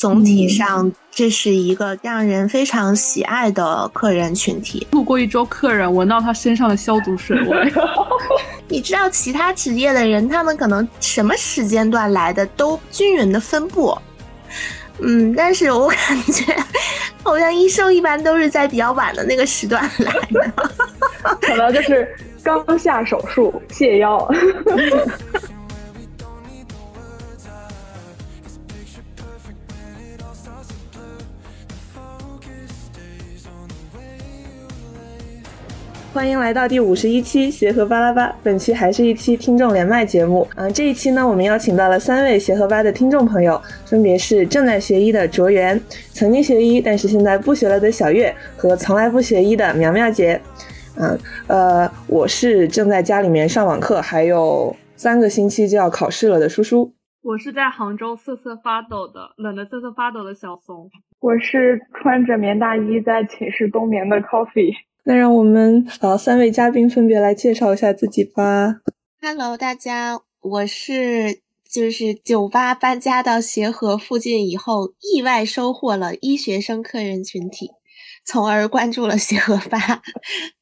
总体上这是一个让人非常喜爱的客人群体。路过一桌客人，闻到他身上的消毒水味。你知道其他职业的人，他们可能什么时间段来的都均匀的分布。嗯，但是我感觉好像医生一般都是在比较晚的那个时段来的，可能就是刚下手术卸腰。欢迎来到第五十一期协和巴拉巴，本期还是一期听众连麦节目。嗯，这一期呢，我们邀请到了三位协和吧的听众朋友，分别是正在学医的卓源，曾经学医但是现在不学了的小月，和从来不学医的苗苗姐。嗯，呃，我是正在家里面上网课，还有三个星期就要考试了的叔叔。我是在杭州瑟瑟发抖的，冷得瑟瑟发抖的小怂。我是穿着棉大衣在寝室冬眠的 Coffee。那让我们呃三位嘉宾分别来介绍一下自己吧。Hello，大家，我是就是酒吧搬家到协和附近以后，意外收获了医学生客人群体，从而关注了协和吧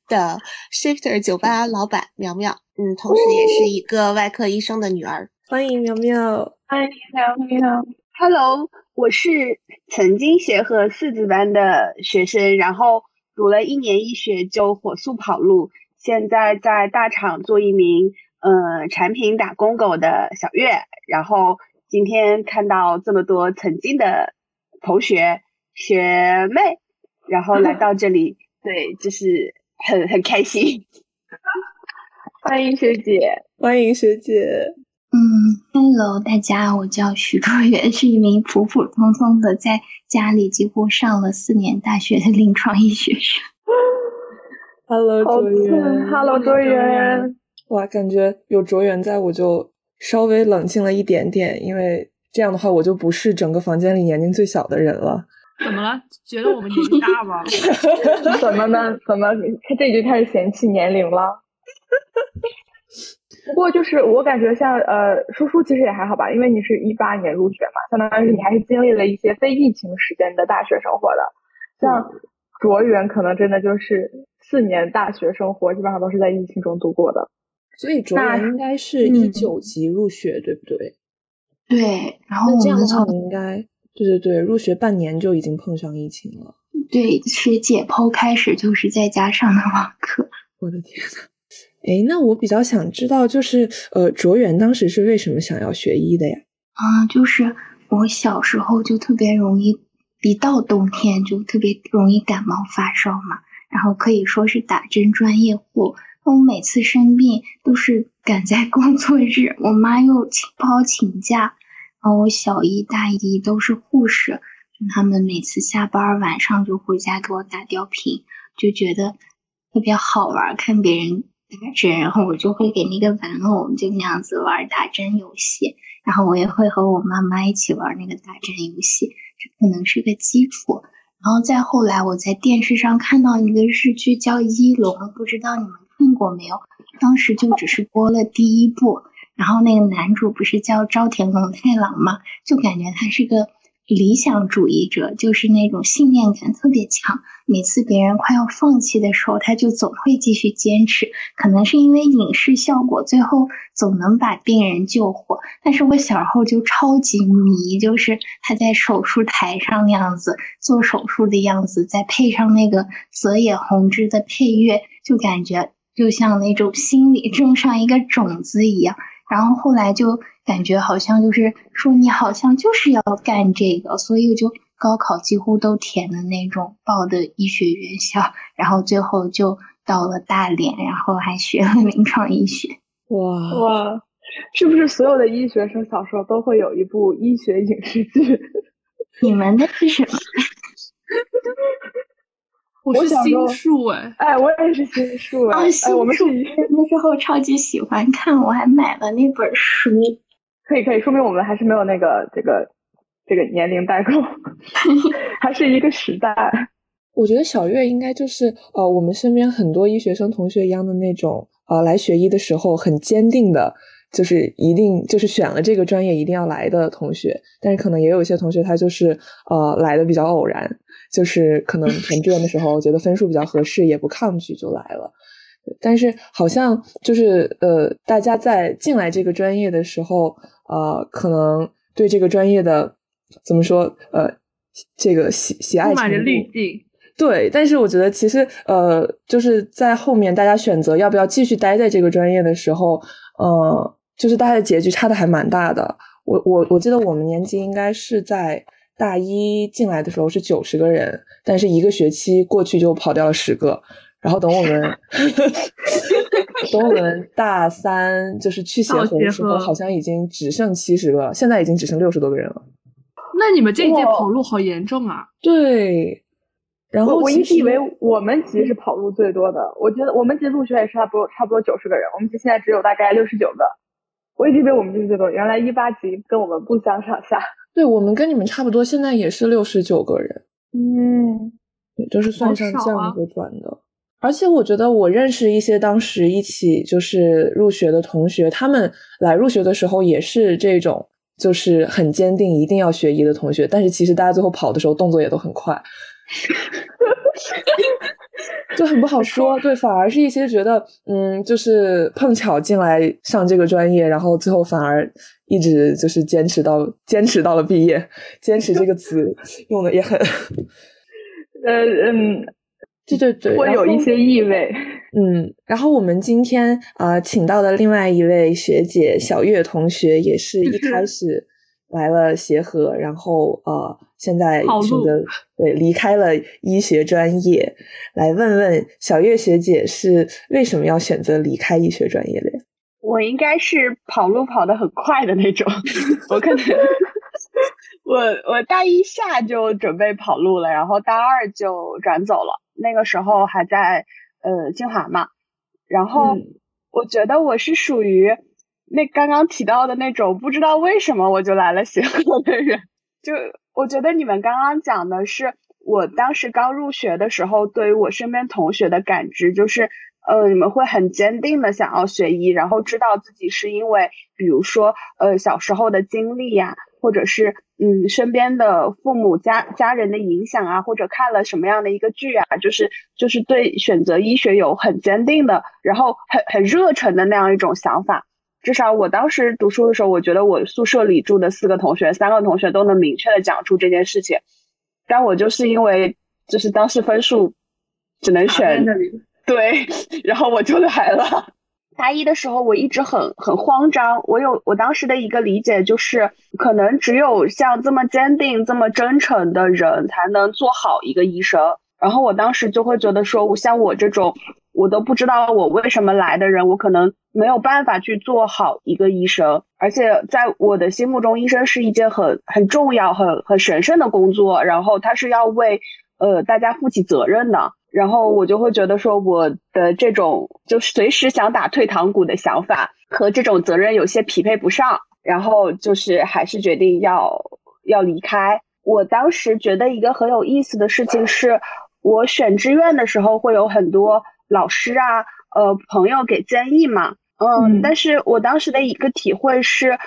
的 Shifter 酒吧老板苗苗。嗯，同时也是一个外科医生的女儿。欢迎苗苗，欢迎苗苗。Hello，我是曾经协和四子班的学生，然后。读了一年医学就火速跑路，现在在大厂做一名呃产品打工狗的小月，然后今天看到这么多曾经的同学学妹，然后来到这里，对，就是很很开心。欢迎学姐，欢迎学姐。嗯，Hello，大家，我叫徐卓源，是一名普普通通的在家里几乎上了四年大学的临床医学生。Hello，卓源。Hello，卓源。哇，感觉有卓源在我就稍微冷静了一点点，因为这样的话我就不是整个房间里年龄最小的人了。怎么了？觉得我们年纪大吗？怎么呢？怎么他这就开始嫌弃年龄了？不过就是我感觉像呃叔叔其实也还好吧，因为你是一八年入学嘛，相当于你还是经历了一些非疫情时间的大学生活的。像卓远可能真的就是四年大学生活基本上都是在疫情中度过的。所以卓远应该是一九级入学，对不对？对，然后这样的话你应该对对对，入学半年就已经碰上疫情了。对，学解剖开始就是在家上的网课。我的天呐。哎，那我比较想知道，就是呃，卓远当时是为什么想要学医的呀？啊，就是我小时候就特别容易，一到冬天就特别容易感冒发烧嘛，然后可以说是打针专业户。我每次生病都是赶在工作日，我妈又请不好请假，然后我小姨大姨都是护士，他们每次下班晚上就回家给我打吊瓶，就觉得特别好玩，看别人。打针，然后我就会给那个玩偶就那样子玩打针游戏，然后我也会和我妈妈一起玩那个打针游戏，这可能是个基础。然后再后来，我在电视上看到一个日剧叫《一龙》，不知道你们看过没有？当时就只是播了第一部，然后那个男主不是叫朝田龙太郎吗？就感觉他是个。理想主义者就是那种信念感特别强，每次别人快要放弃的时候，他就总会继续坚持。可能是因为影视效果，最后总能把病人救活。但是我小时候就超级迷，就是他在手术台上那样子做手术的样子，再配上那个泽野弘之的配乐，就感觉就像那种心里种上一个种子一样。然后后来就感觉好像就是说你好像就是要干这个，所以我就高考几乎都填的那种报的医学院校，然后最后就到了大连，然后还学了临床医学。哇哇，是不是所有的医学生小时候都会有一部医学影视剧？你们的是什么？我是心术哎，哎，我也是心术哎，我们是那时候超级喜欢看，我还买了那本书。可以可以，说明我们还是没有那个这个这个年龄代沟，还是一个时代。我觉得小月应该就是呃，我们身边很多医学生同学一样的那种呃，来学医的时候很坚定的就是一定就是选了这个专业一定要来的同学，但是可能也有一些同学他就是呃来的比较偶然，就是可能填志愿的时候觉得分数比较合适，也不抗拒就来了。但是好像就是呃，大家在进来这个专业的时候，呃，可能对这个专业的怎么说呃，这个喜喜爱充满着滤镜。对，但是我觉得其实呃，就是在后面大家选择要不要继续待在这个专业的时候，呃，就是大家的结局差的还蛮大的。我我我记得我们年级应该是在大一进来的时候是九十个人，但是一个学期过去就跑掉了十个。然后等我们，等我们大三就是去协和的时候，好像已经只剩七十个，现在已经只剩六十多个人了。那你们这一届跑路好严重啊！对，然后我一直以为我们级是跑路最多的，我觉得我们级入学也是差不多差不多九十个人，我们级现在只有大概六十九个。我一直以为我们级最多，原来一八级跟我们不相上下。对我们跟你们差不多，现在也是六十九个人。嗯，就是算上这样子转的。而且我觉得，我认识一些当时一起就是入学的同学，他们来入学的时候也是这种，就是很坚定一定要学医的同学。但是其实大家最后跑的时候动作也都很快，就很不好说。对，反而是一些觉得，嗯，就是碰巧进来上这个专业，然后最后反而一直就是坚持到坚持到了毕业。坚持这个词用的也很，呃嗯。对对对，会有一些异味。嗯，然后我们今天啊，请到的另外一位学姐小月同学，也是一开始来了协和，然后呃，现在选择 对离开了医学专业，来问问小月学姐是为什么要选择离开医学专业的？我应该是跑路跑得很快的那种，我可能我我大一下就准备跑路了，然后大二就转走了。那个时候还在呃清华嘛，然后我觉得我是属于那刚刚提到的那种不知道为什么我就来了协和的人。就我觉得你们刚刚讲的是我当时刚入学的时候，对于我身边同学的感知，就是呃你们会很坚定的想要学医，然后知道自己是因为比如说呃小时候的经历呀，或者是。嗯，身边的父母家家人的影响啊，或者看了什么样的一个剧啊，就是就是对选择医学有很坚定的，然后很很热忱的那样一种想法。至少我当时读书的时候，我觉得我宿舍里住的四个同学，三个同学都能明确的讲出这件事情。但我就是因为就是当时分数只能选对，然后我就来了。大一的时候，我一直很很慌张。我有我当时的一个理解，就是可能只有像这么坚定、这么真诚的人，才能做好一个医生。然后我当时就会觉得说，像我这种我都不知道我为什么来的人，我可能没有办法去做好一个医生。而且在我的心目中，医生是一件很很重要、很很神圣的工作。然后他是要为呃大家负起责任的。然后我就会觉得说，我的这种就随时想打退堂鼓的想法和这种责任有些匹配不上，然后就是还是决定要要离开。我当时觉得一个很有意思的事情是，我选志愿的时候会有很多老师啊，呃，朋友给建议嘛，嗯，但是我当时的一个体会是。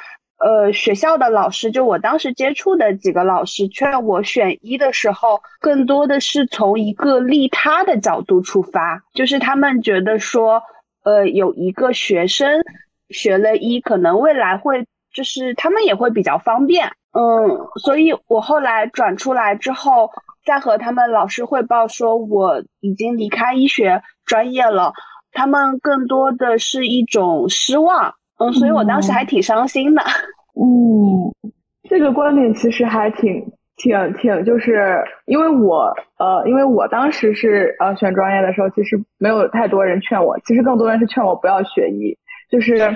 呃，学校的老师，就我当时接触的几个老师劝我选医的时候，更多的是从一个利他的角度出发，就是他们觉得说，呃，有一个学生学了医，可能未来会，就是他们也会比较方便，嗯，所以我后来转出来之后，再和他们老师汇报说我已经离开医学专业了，他们更多的是一种失望。嗯，所以我当时还挺伤心的。嗯，这个观点其实还挺挺挺，就是因为我呃，因为我当时是呃选专业的时候，其实没有太多人劝我，其实更多人是劝我不要学医，就是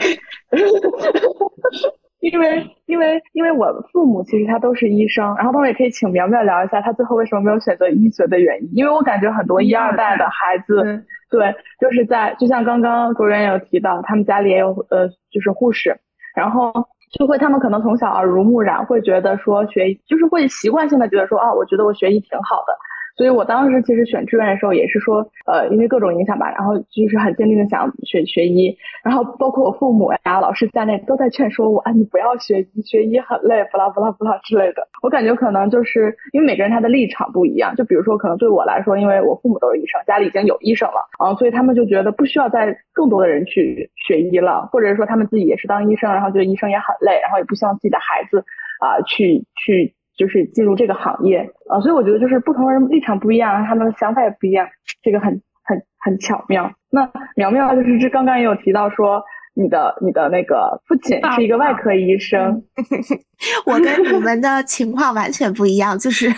因为因为因为我父母其实他都是医生，然后他们也可以请苗苗聊一下他最后为什么没有选择医学的原因，因为我感觉很多一二代的孩子。对，就是在就像刚刚主任有提到，他们家里也有呃，就是护士，然后就会他们可能从小耳濡目染，会觉得说学就是会习惯性的觉得说啊，我觉得我学医挺好的，所以我当时其实选志愿的时候也是说，呃，因为各种影响吧，然后就是很坚定的想学学医，然后包括我父母呀、老师在内都在劝说我，啊，你不要学医，学医很累，不啦不啦不啦之类的。我感觉可能就是因为每个人他的立场不一样，就比如说可能对我来说，因为我父母都是医生，家里已经有医生了，啊，所以他们就觉得不需要再更多的人去学医了，或者是说他们自己也是当医生，然后觉得医生也很累，然后也不希望自己的孩子啊去去。就是进入这个行业啊，所以我觉得就是不同人立场不一样，他们的想法也不一样，这个很很很巧妙。那苗苗就是这刚刚也有提到说，你的你的那个父亲是一个外科医生，我跟你们的情况完全不一样，就是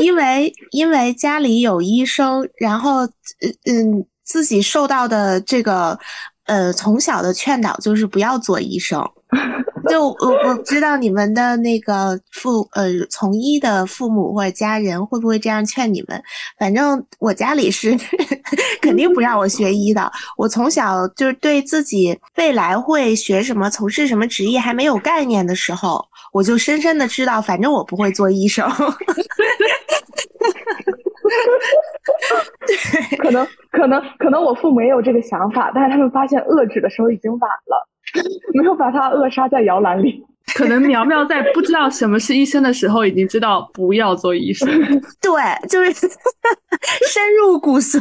因为因为家里有医生，然后嗯自己受到的这个呃从小的劝导就是不要做医生。就我我不知道你们的那个父呃从医的父母或者家人会不会这样劝你们？反正我家里是 肯定不让我学医的。我从小就是对自己未来会学什么、从事什么职业还没有概念的时候，我就深深的知道，反正我不会做医生。对，可能可能可能我父母也有这个想法，但是他们发现遏制的时候已经晚了。没有把他扼杀在摇篮里。可能苗苗在不知道什么是医生的时候，已经知道不要做医生。对，就是深入骨髓。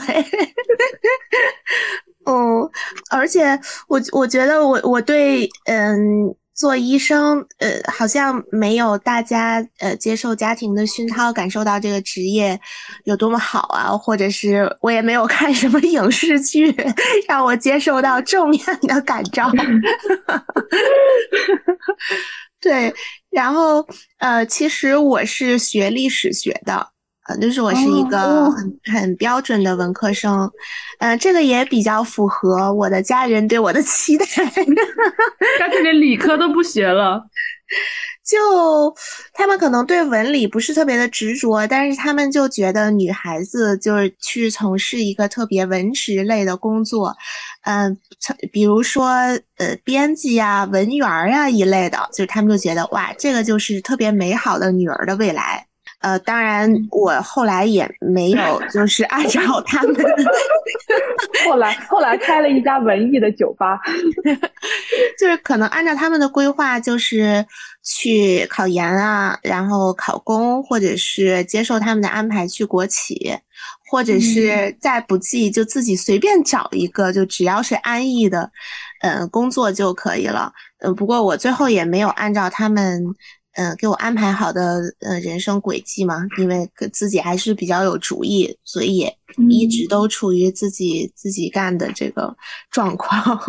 嗯，而且我我觉得我我对嗯。做医生，呃，好像没有大家呃接受家庭的熏陶，感受到这个职业有多么好啊，或者是我也没有看什么影视剧让我接受到正面的感召。对，然后呃，其实我是学历史学的。就是我是一个很很标准的文科生，嗯，这个也比较符合我的家人对我的期待。干 脆连理科都不学了，就他们可能对文理不是特别的执着，但是他们就觉得女孩子就是去从事一个特别文职类的工作，嗯，比如说呃编辑呀、文员呀一类的，就是他们就觉得哇，这个就是特别美好的女儿的未来。呃，当然，我后来也没有 就是按照他们，后来后来开了一家文艺的酒吧，就是可能按照他们的规划，就是去考研啊，然后考公，或者是接受他们的安排去国企，或者是再不济就自己随便找一个，就只要是安逸的，嗯，工作就可以了。嗯，不过我最后也没有按照他们。嗯，给我安排好的呃人生轨迹嘛，因为自己还是比较有主意，所以也一直都处于自己自己干的这个 状况。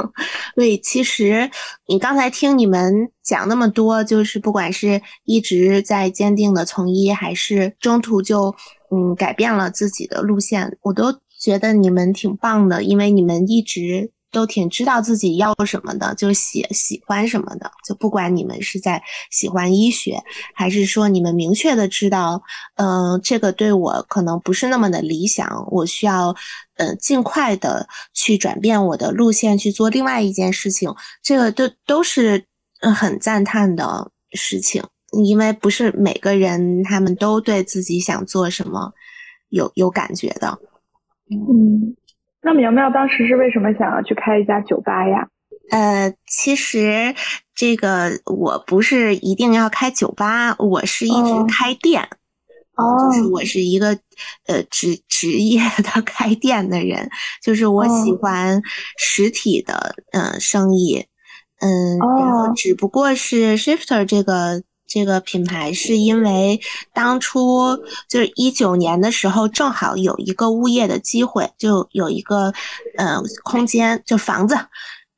所以其实你刚才听你们讲那么多，就是不管是一直在坚定的从医，还是中途就嗯改变了自己的路线，我都觉得你们挺棒的，因为你们一直。都挺知道自己要什么的，就喜喜欢什么的，就不管你们是在喜欢医学，还是说你们明确的知道，嗯，这个对我可能不是那么的理想，我需要，呃，尽快的去转变我的路线去做另外一件事情，这个都都是很赞叹的事情，因为不是每个人他们都对自己想做什么有有感觉的，嗯。那苗苗当时是为什么想要去开一家酒吧呀？呃，其实这个我不是一定要开酒吧，我是一直开店，哦，就是我是一个呃职职业的 开店的人，就是我喜欢实体的嗯生意，嗯，然后只不过是 Shifter 这个。这个品牌是因为当初就是一九年的时候，正好有一个物业的机会，就有一个呃空间，就房子，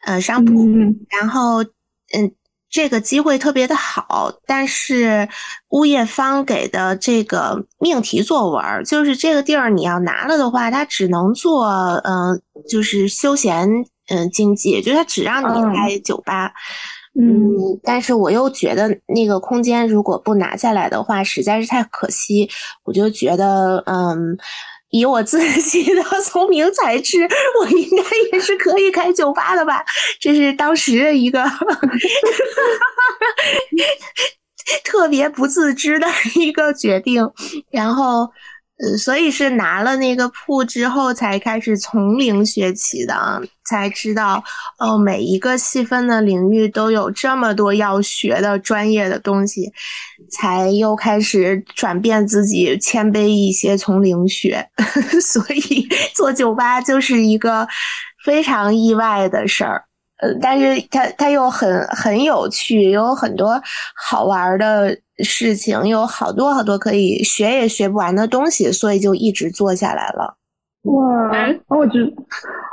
呃商铺，然后嗯这个机会特别的好，但是物业方给的这个命题作文，就是这个地儿你要拿了的话，它只能做嗯就是休闲嗯经济，就它只让你开酒吧。嗯，嗯但是我又觉得那个空间如果不拿下来的话，实在是太可惜。我就觉得，嗯，以我自己 的聪明才智，我应该也是可以开酒吧的吧？这是当时的一个 特别不自知的一个决定。然后，呃，所以是拿了那个铺之后才开始从零学起的，才知道哦，每一个细分的领域都有这么多要学的专业的东西，才又开始转变自己，谦卑一些，从零学。所以做酒吧就是一个非常意外的事儿。呃，但是它它又很很有趣，有很多好玩的事情，有好多好多可以学也学不完的东西，所以就一直做下来了。哇，我觉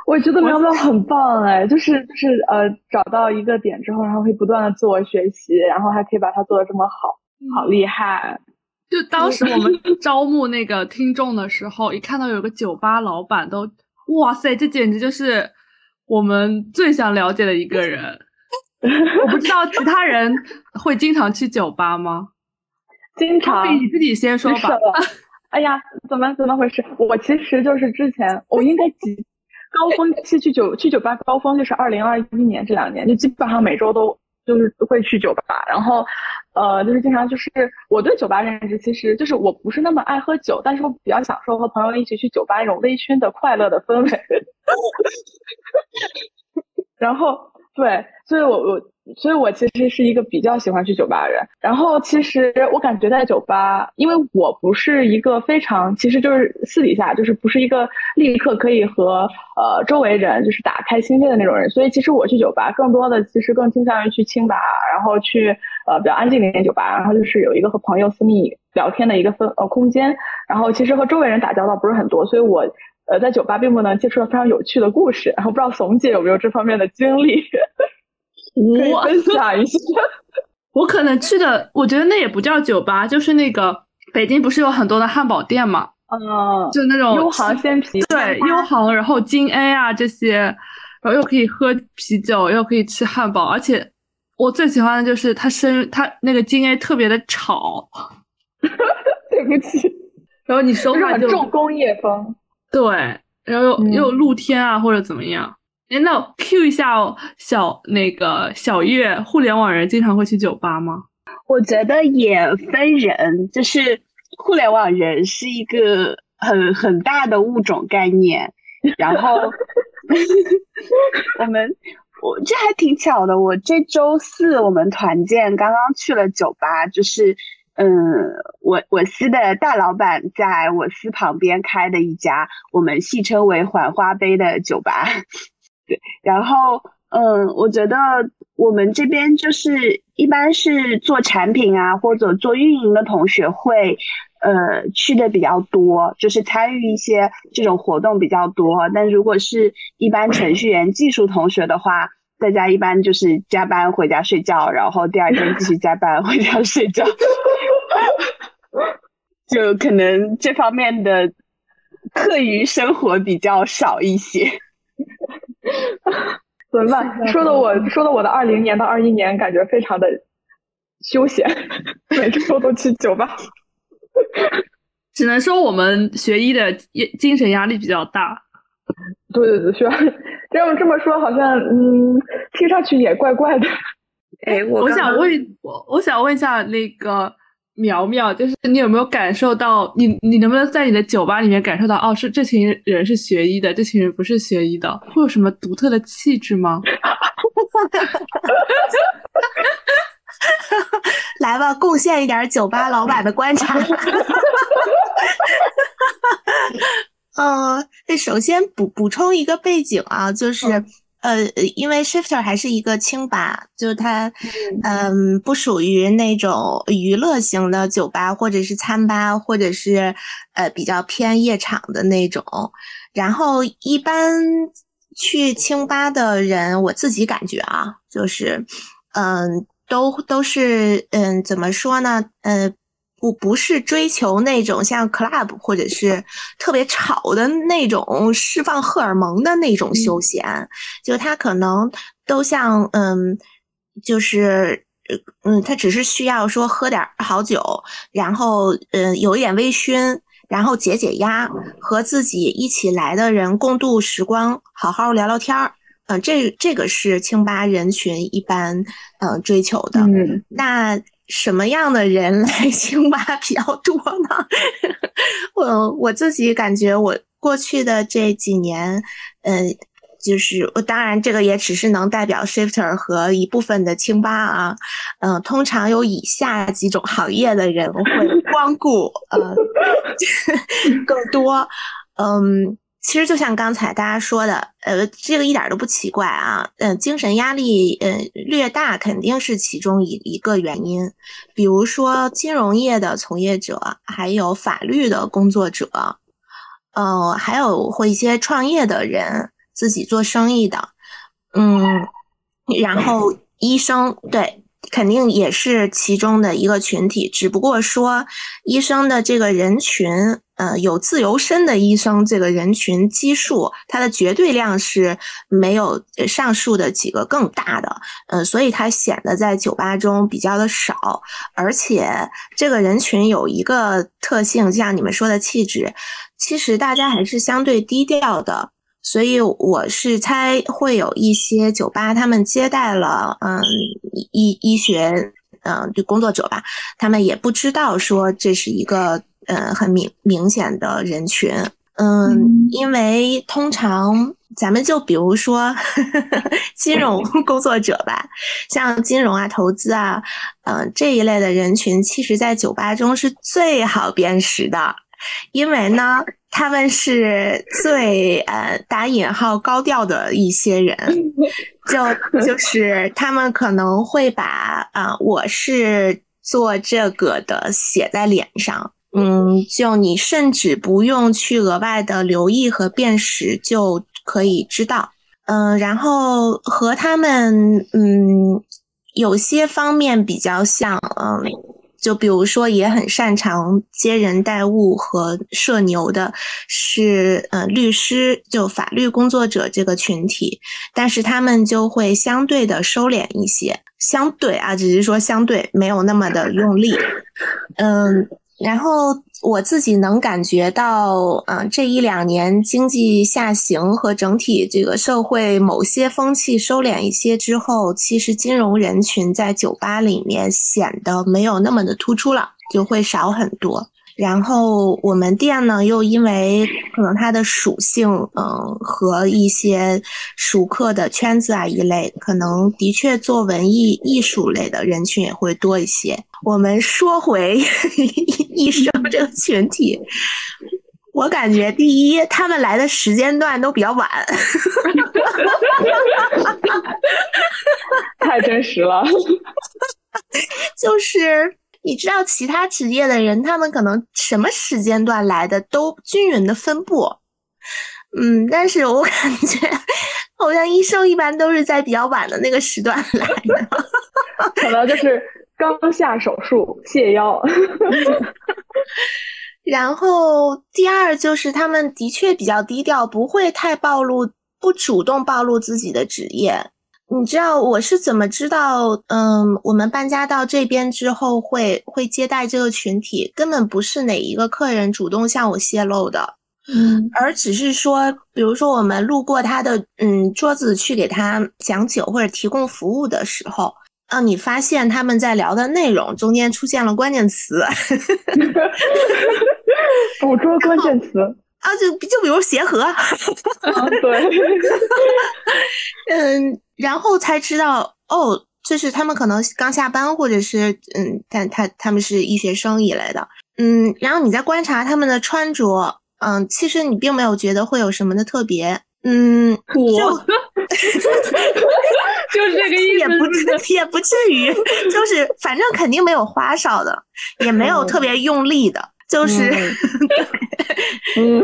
我觉得苗苗很棒哎，就是就是呃，找到一个点之后，然后可以不断的自我学习，然后还可以把它做的这么好，好厉害！就当时我们招募那个听众的时候，一看到有个酒吧老板，都哇塞，这简直就是。我们最想了解的一个人，我不知道其他人会经常去酒吧吗？经常，你自己先说吧。哎呀，怎么怎么回事？我其实就是之前，我应该几高峰期去酒去酒吧，高峰就是二零二一年这两年，就基本上每周都就是会去酒吧，然后呃，就是经常就是我对酒吧认识，其实就是我不是那么爱喝酒，但是我比较享受和朋友一起去酒吧那种微醺的快乐的氛围。然后，对，所以我我，所以我其实是一个比较喜欢去酒吧的人。然后，其实我感觉在酒吧，因为我不是一个非常，其实就是私底下就是不是一个立刻可以和呃周围人就是打开心扉的那种人。所以，其实我去酒吧更多的其实更倾向于去清吧，然后去呃比较安静的一点酒吧，然后就是有一个和朋友私密聊天的一个分呃空间。然后，其实和周围人打交道不是很多，所以我。呃，在酒吧并不能接触到非常有趣的故事，然后不知道怂姐有没有这方面的经历，可以分享一下。我可能去的，我觉得那也不叫酒吧，就是那个北京不是有很多的汉堡店嘛？嗯，就那种优航鲜啤，对，优航，然后金 A 啊这些，然后又可以喝啤酒，又可以吃汉堡，而且我最喜欢的就是它生它那个金 A 特别的吵，对不起，然后你说话就重工业风。对，然后又又露天啊，或者怎么样？哎，那 Q 一下小那个小月，互联网人经常会去酒吧吗？我觉得也分人，就是互联网人是一个很很大的物种概念。然后 我们我这还挺巧的，我这周四我们团建刚刚去了酒吧，就是。嗯，我我司的大老板在我司旁边开的一家我们戏称为“缓花杯”的酒吧，对。然后，嗯，我觉得我们这边就是一般是做产品啊或者做运营的同学会，呃，去的比较多，就是参与一些这种活动比较多。但如果是一般程序员、技术同学的话，大家一般就是加班回家睡觉，然后第二天继续加班回家 睡觉，就可能这方面的课余生活比较少一些。怎么办？说的我说的我的二零年到二一年感觉非常的休闲，每周都去酒吧。只能说我们学医的精神压力比较大。对对对，需要这样这么说，好像嗯，听上去也怪怪的。哎，我我想问，我我想问一下那个苗苗，就是你有没有感受到，你你能不能在你的酒吧里面感受到，哦，是这群人是学医的，这群人不是学医的，会有什么独特的气质吗？来吧，贡献一点酒吧老板的观察。呃，首先补补充一个背景啊，就是呃，因为 Shifter 还是一个清吧，就它嗯不属于那种娱乐型的酒吧，或者是餐吧，或者是呃比较偏夜场的那种。然后一般去清吧的人，我自己感觉啊，就是嗯都都是嗯怎么说呢，呃。不不是追求那种像 club 或者是特别吵的那种释放荷尔蒙的那种休闲，就他可能都像嗯，就是嗯，他只是需要说喝点好酒，然后嗯有一点微醺，然后解解压，和自己一起来的人共度时光，好好聊聊天儿，嗯，这这个是清吧人群一般嗯追求的，嗯。那。什么样的人 来清吧比较多呢？我我自己感觉，我过去的这几年，嗯。就是我，当然这个也只是能代表 shifter 和一部分的清吧啊，嗯，通常有以下几种行业的人会光顾，呃，更多，嗯，其实就像刚才大家说的，呃，这个一点都不奇怪啊，嗯，精神压力，呃，略大肯定是其中一一个原因，比如说金融业的从业者，还有法律的工作者，呃，还有或一些创业的人。自己做生意的，嗯，然后医生对，肯定也是其中的一个群体。只不过说，医生的这个人群，呃，有自由身的医生这个人群基数，它的绝对量是没有上述的几个更大的，呃，所以它显得在酒吧中比较的少。而且这个人群有一个特性，就像你们说的气质，其实大家还是相对低调的。所以我是猜会有一些酒吧，他们接待了嗯医医学嗯就工作者吧，他们也不知道说这是一个呃很明明显的人群，嗯，因为通常咱们就比如说 金融工作者吧，像金融啊、投资啊，嗯这一类的人群，其实在酒吧中是最好辨识的。因为呢，他们是最呃打引号高调的一些人，就就是他们可能会把啊我是做这个的写在脸上，嗯，就你甚至不用去额外的留意和辨识就可以知道，嗯，然后和他们嗯有些方面比较像，嗯。就比如说，也很擅长接人待物和社牛的，是呃律师，就法律工作者这个群体，但是他们就会相对的收敛一些，相对啊，只是说相对没有那么的用力，嗯。然后我自己能感觉到，嗯，这一两年经济下行和整体这个社会某些风气收敛一些之后，其实金融人群在酒吧里面显得没有那么的突出了，就会少很多。然后我们店呢，又因为可能它的属性，嗯，和一些熟客的圈子啊一类，可能的确做文艺艺术类的人群也会多一些。我们说回 医生这个群体，我感觉第一，他们来的时间段都比较晚，太真实了，就是。你知道其他职业的人，他们可能什么时间段来的都均匀的分布，嗯，但是我感觉好像医生一般都是在比较晚的那个时段来的，可能就是刚下手术卸腰。然后第二就是他们的确比较低调，不会太暴露，不主动暴露自己的职业。你知道我是怎么知道？嗯，我们搬家到这边之后会会接待这个群体，根本不是哪一个客人主动向我泄露的，嗯，而只是说，比如说我们路过他的嗯桌子去给他讲酒或者提供服务的时候，啊，你发现他们在聊的内容中间出现了关键词，捕捉关键词。啊，就就比如协和，对，嗯，然后才知道哦，就是他们可能刚下班，或者是嗯，但他他们是医学生一类的，嗯，然后你在观察他们的穿着，嗯，其实你并没有觉得会有什么的特别，嗯，就就是这个意思，也不至也不至于，就是反正肯定没有花哨的，也没有特别用力的。就是，嗯，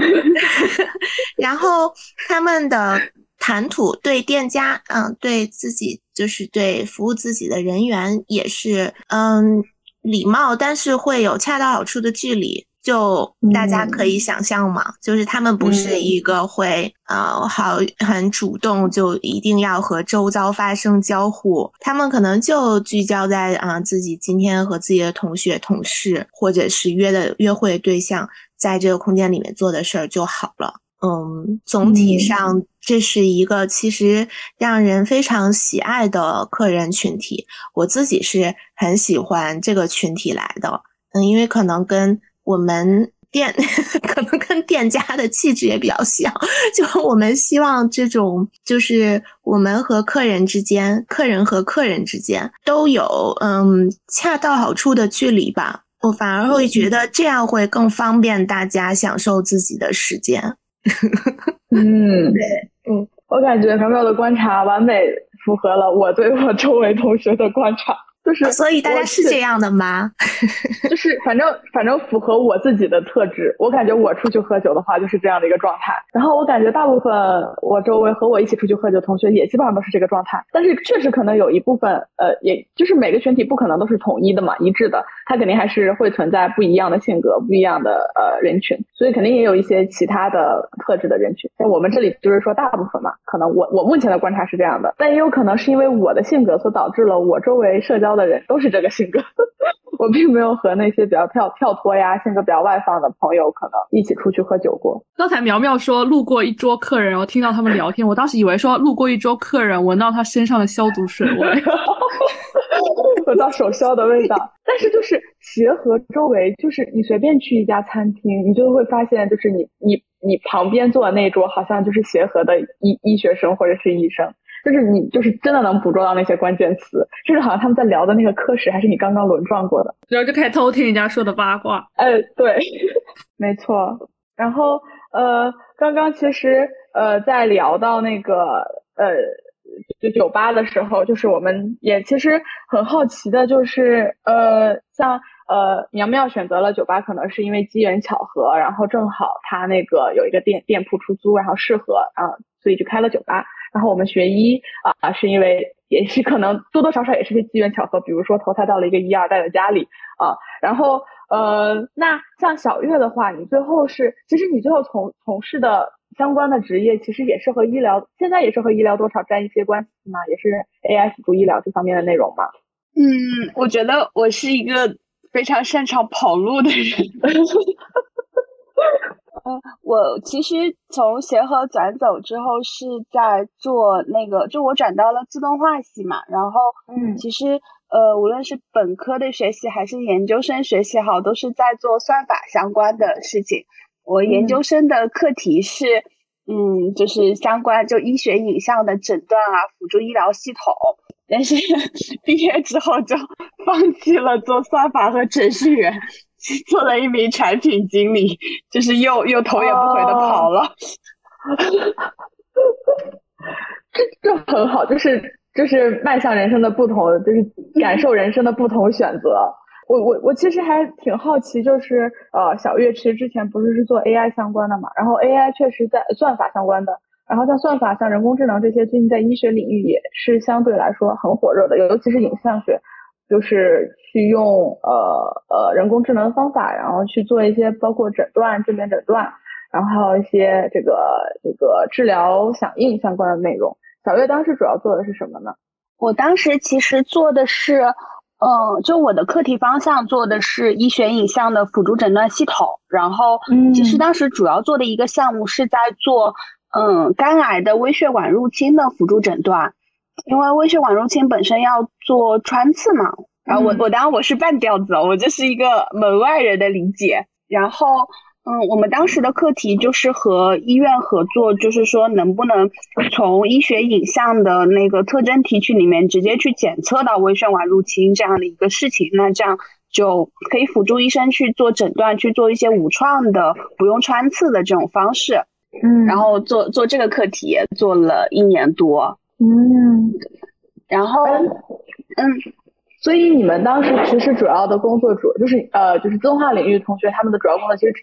然后他们的谈吐对店家，嗯，对自己就是对服务自己的人员也是，嗯，礼貌，但是会有恰到好处的距离。就大家可以想象嘛，就是他们不是一个会呃好很主动，就一定要和周遭发生交互。他们可能就聚焦在啊自己今天和自己的同学、同事，或者是约的约会对象，在这个空间里面做的事儿就好了。嗯，总体上这是一个其实让人非常喜爱的客人群体。我自己是很喜欢这个群体来的，嗯，因为可能跟我们店 可能跟店家的气质也比较像，就我们希望这种就是我们和客人之间，客人和客人之间都有嗯恰到好处的距离吧。我反而会觉得这样会更方便大家享受自己的时间。嗯，对，嗯，我感觉苗苗的观察完美符合了我对我周围同学的观察。就是，所以大家是这样的吗？就是 反正反正符合我自己的特质。我感觉我出去喝酒的话就是这样的一个状态。然后我感觉大部分我周围和我一起出去喝酒同学也基本上都是这个状态。但是确实可能有一部分，呃，也就是每个群体不可能都是统一的嘛，一致的。他肯定还是会存在不一样的性格、不一样的呃人群。所以肯定也有一些其他的特质的人群。像我们这里就是说大部分嘛，可能我我目前的观察是这样的。但也有可能是因为我的性格所导致了我周围社交。的人都是这个性格，我并没有和那些比较跳跳脱呀、性格比较外放的朋友可能一起出去喝酒过。刚才苗苗说路过一桌客人，然后听到他们聊天，我当时以为说路过一桌客人，闻到他身上的消毒水味，闻到手消的味道。但是就是协和周围，就是你随便去一家餐厅，你就会发现，就是你你你旁边坐的那桌好像就是协和的医医学生或者是医生。就是你，就是真的能捕捉到那些关键词，就是好像他们在聊的那个科室，还是你刚刚轮转过的，然后就开始偷听人家说的八卦。哎，对，没错。然后呃，刚刚其实呃，在聊到那个呃，就酒吧的时候，就是我们也其实很好奇的，就是呃，像呃，苗苗选择了酒吧，可能是因为机缘巧合，然后正好他那个有一个店店铺出租，然后适合啊，所以就开了酒吧。然后我们学医啊，是因为也是可能多多少少也是些机缘巧合，比如说投胎到了一个一二代的家里啊。然后呃，那像小月的话，你最后是其实你最后从从事的相关的职业，其实也是和医疗，现在也是和医疗多少沾一些关系嘛，也是 AI 辅助医疗这方面的内容嘛。嗯，我觉得我是一个非常擅长跑路的人。嗯，我其实从协和转走之后是在做那个，就我转到了自动化系嘛。然后，嗯，其实呃，无论是本科的学习还是研究生学习好，都是在做算法相关的事情。我研究生的课题是，嗯，就是相关就医学影像的诊断啊，辅助医疗系统。但是 毕业之后就放弃了做算法和程序员。做了一名产品经理，就是又又头也不回的跑了。这 这很好，就是就是迈向人生的不同，就是感受人生的不同选择。我我我其实还挺好奇，就是呃，小月其实之前不是是做 AI 相关的嘛，然后 AI 确实在算法相关的，然后像算法、像人工智能这些，最近在医学领域也是相对来说很火热的，尤其是影像学。就是去用呃呃人工智能方法，然后去做一些包括诊断、正面诊断，然后还有一些这个这个治疗响应相关的内容。小月当时主要做的是什么呢？我当时其实做的是，嗯，就我的课题方向做的是医学影像的辅助诊断系统。然后，其实当时主要做的一个项目是在做，嗯，肝癌的微血管入侵的辅助诊断。因为微血管入侵本身要做穿刺嘛，然后我我当然我是半吊子，我就是一个门外人的理解。然后，嗯，我们当时的课题就是和医院合作，就是说能不能从医学影像的那个特征提取里面直接去检测到微血管入侵这样的一个事情，那这样就可以辅助医生去做诊断，去做一些无创的不用穿刺的这种方式。嗯，然后做做这个课题做了一年多。嗯，然后，嗯，所以你们当时其实主要的工作主就是呃，就是自动化领域同学他们的主要工作其实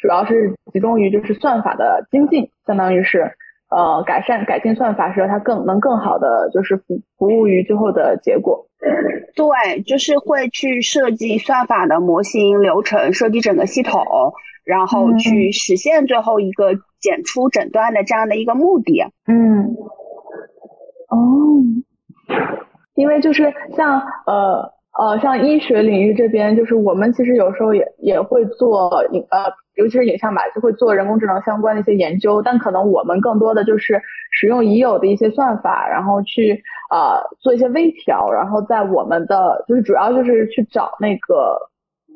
主要是集中于就是算法的精进，相当于是呃改善改进算法，使得它更能更好的就是服服务于最后的结果。对，就是会去设计算法的模型流程，设计整个系统，然后去实现最后一个检出诊断的这样的一个目的。嗯。哦，因为就是像呃呃像医学领域这边，就是我们其实有时候也也会做影呃，尤其是影像吧，就会做人工智能相关的一些研究，但可能我们更多的就是使用已有的一些算法，然后去呃做一些微调，然后在我们的就是主要就是去找那个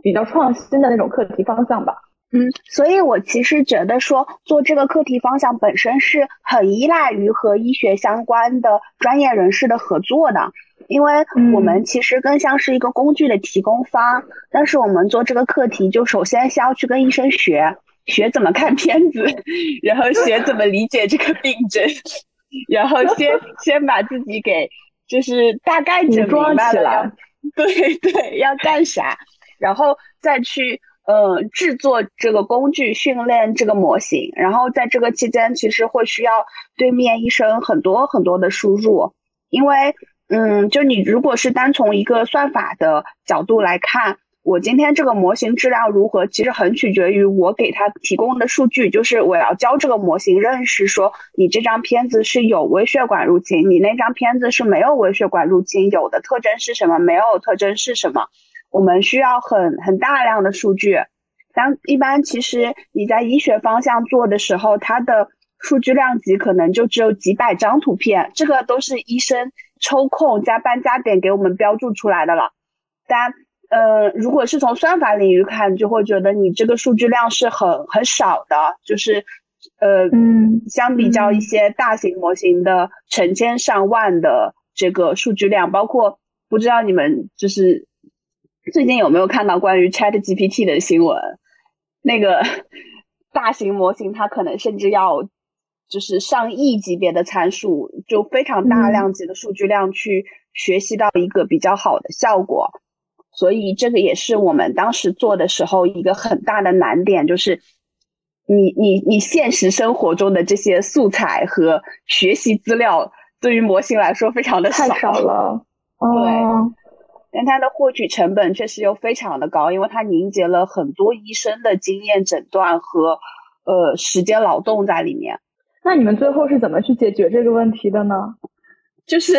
比较创新的那种课题方向吧。嗯，所以我其实觉得说做这个课题方向本身是很依赖于和医学相关的专业人士的合作的，因为我们其实更像是一个工具的提供方，但是我们做这个课题就首先是要去跟医生学，学怎么看片子，然后学怎么理解这个病症，然后先 先把自己给就是大概整明白了，对 对，要干啥，然后再去。呃，制作这个工具，训练这个模型，然后在这个期间，其实会需要对面医生很多很多的输入，因为，嗯，就你如果是单从一个算法的角度来看，我今天这个模型质量如何，其实很取决于我给他提供的数据，就是我要教这个模型认识说，你这张片子是有微血管入侵，你那张片子是没有微血管入侵，有的特征是什么，没有特征是什么。我们需要很很大量的数据，当一般其实你在医学方向做的时候，它的数据量级可能就只有几百张图片，这个都是医生抽空加班加点给我们标注出来的了。但呃，如果是从算法领域看，就会觉得你这个数据量是很很少的，就是呃，嗯，相比较一些大型模型的成千上万的这个数据量，包括不知道你们就是。最近有没有看到关于 Chat GPT 的新闻？那个 大型模型它可能甚至要就是上亿级别的参数，就非常大量级的数据量去学习到一个比较好的效果。所以这个也是我们当时做的时候一个很大的难点，就是你你你现实生活中的这些素材和学习资料对于模型来说非常的太少了。对。但它的获取成本确实又非常的高，因为它凝结了很多医生的经验诊断和呃时间劳动在里面。那你们最后是怎么去解决这个问题的呢？就是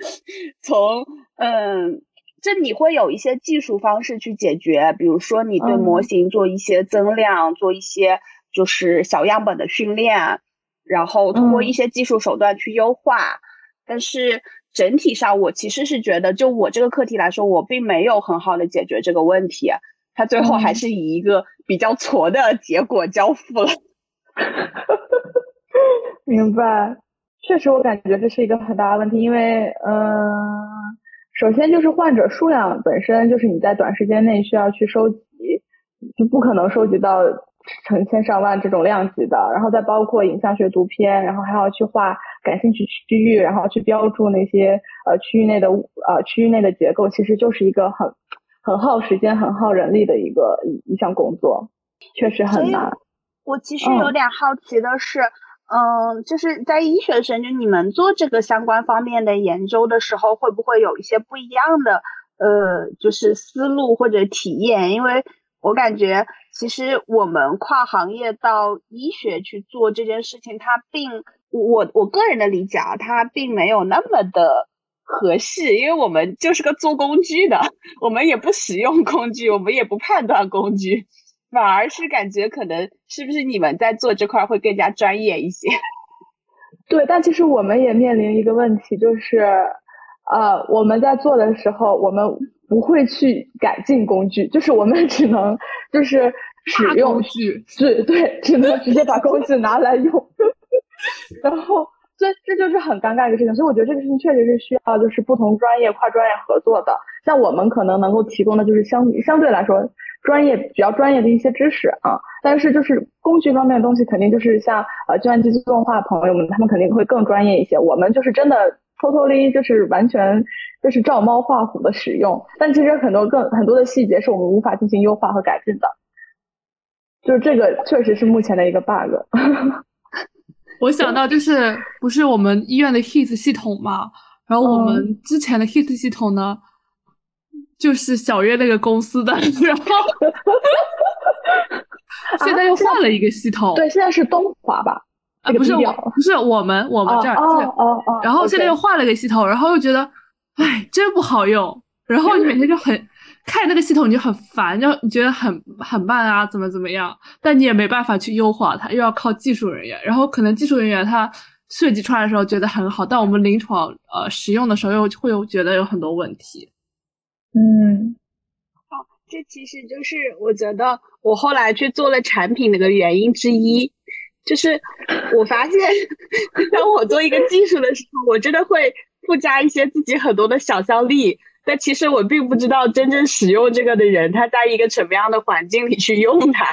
从嗯，这你会有一些技术方式去解决，比如说你对模型做一些增量，做一些就是小样本的训练，然后通过一些技术手段去优化，但是。整体上，我其实是觉得，就我这个课题来说，我并没有很好的解决这个问题。它最后还是以一个比较挫的结果交付了。明白，确实，我感觉这是一个很大的问题，因为，嗯，首先就是患者数量本身就是你在短时间内需要去收集，就不可能收集到。成千上万这种量级的，然后再包括影像学读片，然后还要去画感兴趣区域，然后去标注那些呃区域内的呃区域内的结构，其实就是一个很很耗时间、很耗人力的一个一一项工作，确实很难。我其实有点好奇的是，嗯，嗯就是在医学生就你们做这个相关方面的研究的时候，会不会有一些不一样的呃，就是思路或者体验？因为我感觉，其实我们跨行业到医学去做这件事情，它并我我个人的理解啊，它并没有那么的合适，因为我们就是个做工具的，我们也不使用工具，我们也不判断工具，反而是感觉可能是不是你们在做这块会更加专业一些？对，但其实我们也面临一个问题，就是，呃，我们在做的时候，我们。不会去改进工具，就是我们 只能就是使用工具，对对，只能直接把工具拿来用。然后，这这就是很尴尬一个事情。所以我觉得这个事情确实是需要就是不同专业跨专业合作的。像我们可能能够提供的就是相相对来说专业比较专业的一些知识啊，但是就是工具方面的东西，肯定就是像呃计算机自动化朋友们，他们肯定会更专业一些。我们就是真的 totally 就是完全。就是照猫画虎的使用，但其实很多更很多的细节是我们无法进行优化和改进的，就是这个确实是目前的一个 bug。我想到就是不是我们医院的 HIS 系统嘛，然后我们之前的 HIS 系统呢，就是小月那个公司的，然后 现在又换了一个系统，对，现在是东华吧？啊，不是我，不是我们，我们这儿，哦哦哦，然后现在又换了个系统，然后又觉得。哎，真不好用。然后你每天就很看那个系统，你就很烦，就你觉得很很慢啊，怎么怎么样？但你也没办法去优化它，又要靠技术人员。然后可能技术人员他设计出来的时候觉得很好，但我们临床呃使用的时候又会有觉得有很多问题。嗯，好，这其实就是我觉得我后来去做了产品的个原因之一，就是我发现，当我做一个技术的时候，我真的会附加一些自己很多的想象力，但其实我并不知道真正使用这个的人他在一个什么样的环境里去用它。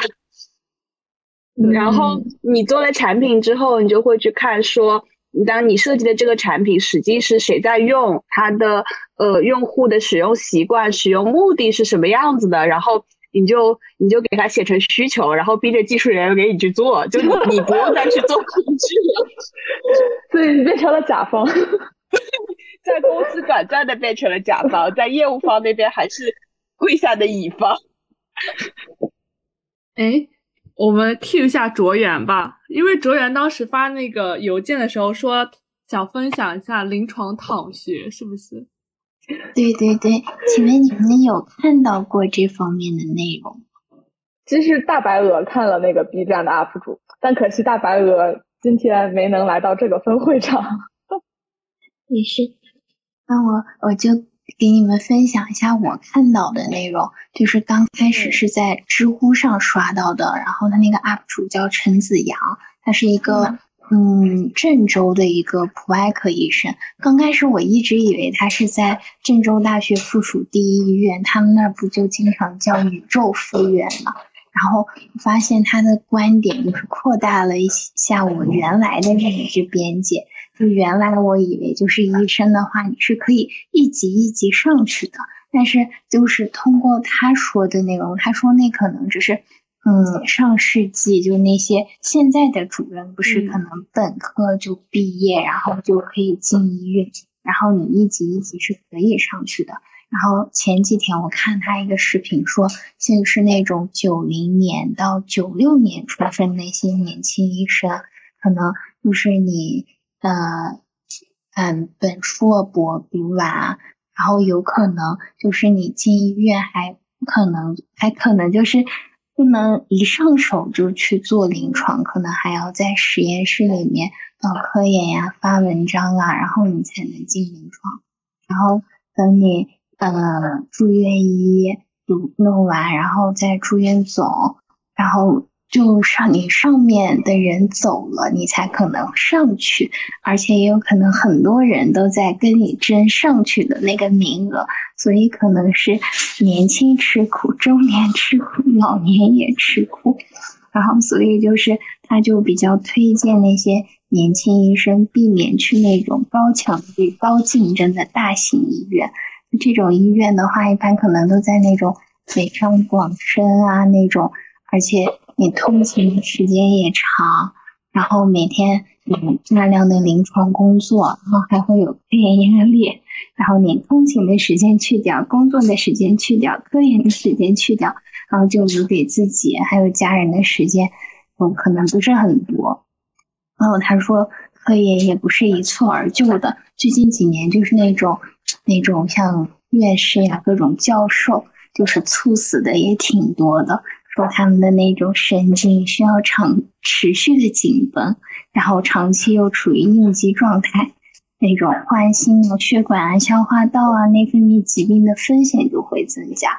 然后你做了产品之后，你就会去看说。当你设计的这个产品实际是谁在用，它的呃用户的使用习惯、使用目的是什么样子的，然后你就你就给它写成需求，然后逼着技术人员给你去做，就你不用再去做工具了，所以你变成了甲方，在公司短暂的变成了甲方，在业务方那边还是跪下的乙方。哎。我们 Q 一下卓远吧，因为卓远当时发那个邮件的时候说想分享一下临床躺学，是不是？对对对，请问你们有看到过这方面的内容？其实大白鹅看了那个 B 站的 UP 主，但可惜大白鹅今天没能来到这个分会场。也是，那我我就。给你们分享一下我看到的内容，就是刚开始是在知乎上刷到的，然后他那个 UP 主叫陈子阳，他是一个嗯郑州的一个普外科医生。刚开始我一直以为他是在郑州大学附属第一医院，他们那儿不就经常叫宇宙附院吗？然后发现他的观点就是扩大了一下我原来的认知边界。就原来我以为就是医生的话，你是可以一级一级上去的。但是就是通过他说的内容，他说那可能只是，嗯，上世纪就那些现在的主任不是可能本科就毕业，然后就可以进医院，然后你一级一级是可以上去的。然后前几天我看他一个视频说，现在是那种九零年到九六年出生那些年轻医生，可能就是你。呃，嗯，本硕博读完，然后有可能就是你进医院还可能，还可能就是不能一上手就去做临床，可能还要在实验室里面搞科研呀、发文章啊，然后你才能进临床。然后等你呃住院医读弄完，然后再住院总，然后。就上你上面的人走了，你才可能上去，而且也有可能很多人都在跟你争上去的那个名额，所以可能是年轻吃苦，中年吃苦，老年也吃苦。然后，所以就是他就比较推荐那些年轻医生避免去那种高强度、高竞争的大型医院。这种医院的话，一般可能都在那种北上广深啊那种，而且。你通勤的时间也长，然后每天有大量的临床工作，然后还会有科研压力，然后你通勤的时间去掉，工作的时间去掉，科研的时间去掉，然后就留给自己还有家人的时间，嗯可能不是很多。然后他说科研也不是一蹴而就的，最近几年就是那种那种像院士呀各种教授，就是猝死的也挺多的。他们的那种神经需要长持续的紧绷，然后长期又处于应激状态，那种患心脑血管啊、消化道啊、内分泌疾病的风险就会增加。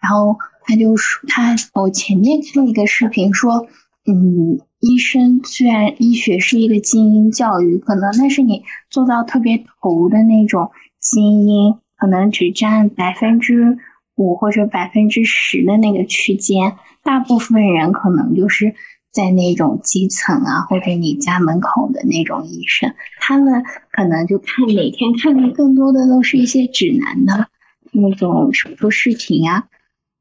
然后他就说，他我前面看了一个视频说，嗯，医生虽然医学是一个精英教育，可能但是你做到特别头的那种精英，可能只占百分之。五或者百分之十的那个区间，大部分人可能就是在那种基层啊，或者你家门口的那种医生，他们可能就看每天看的更多的都是一些指南的那种手术视频啊，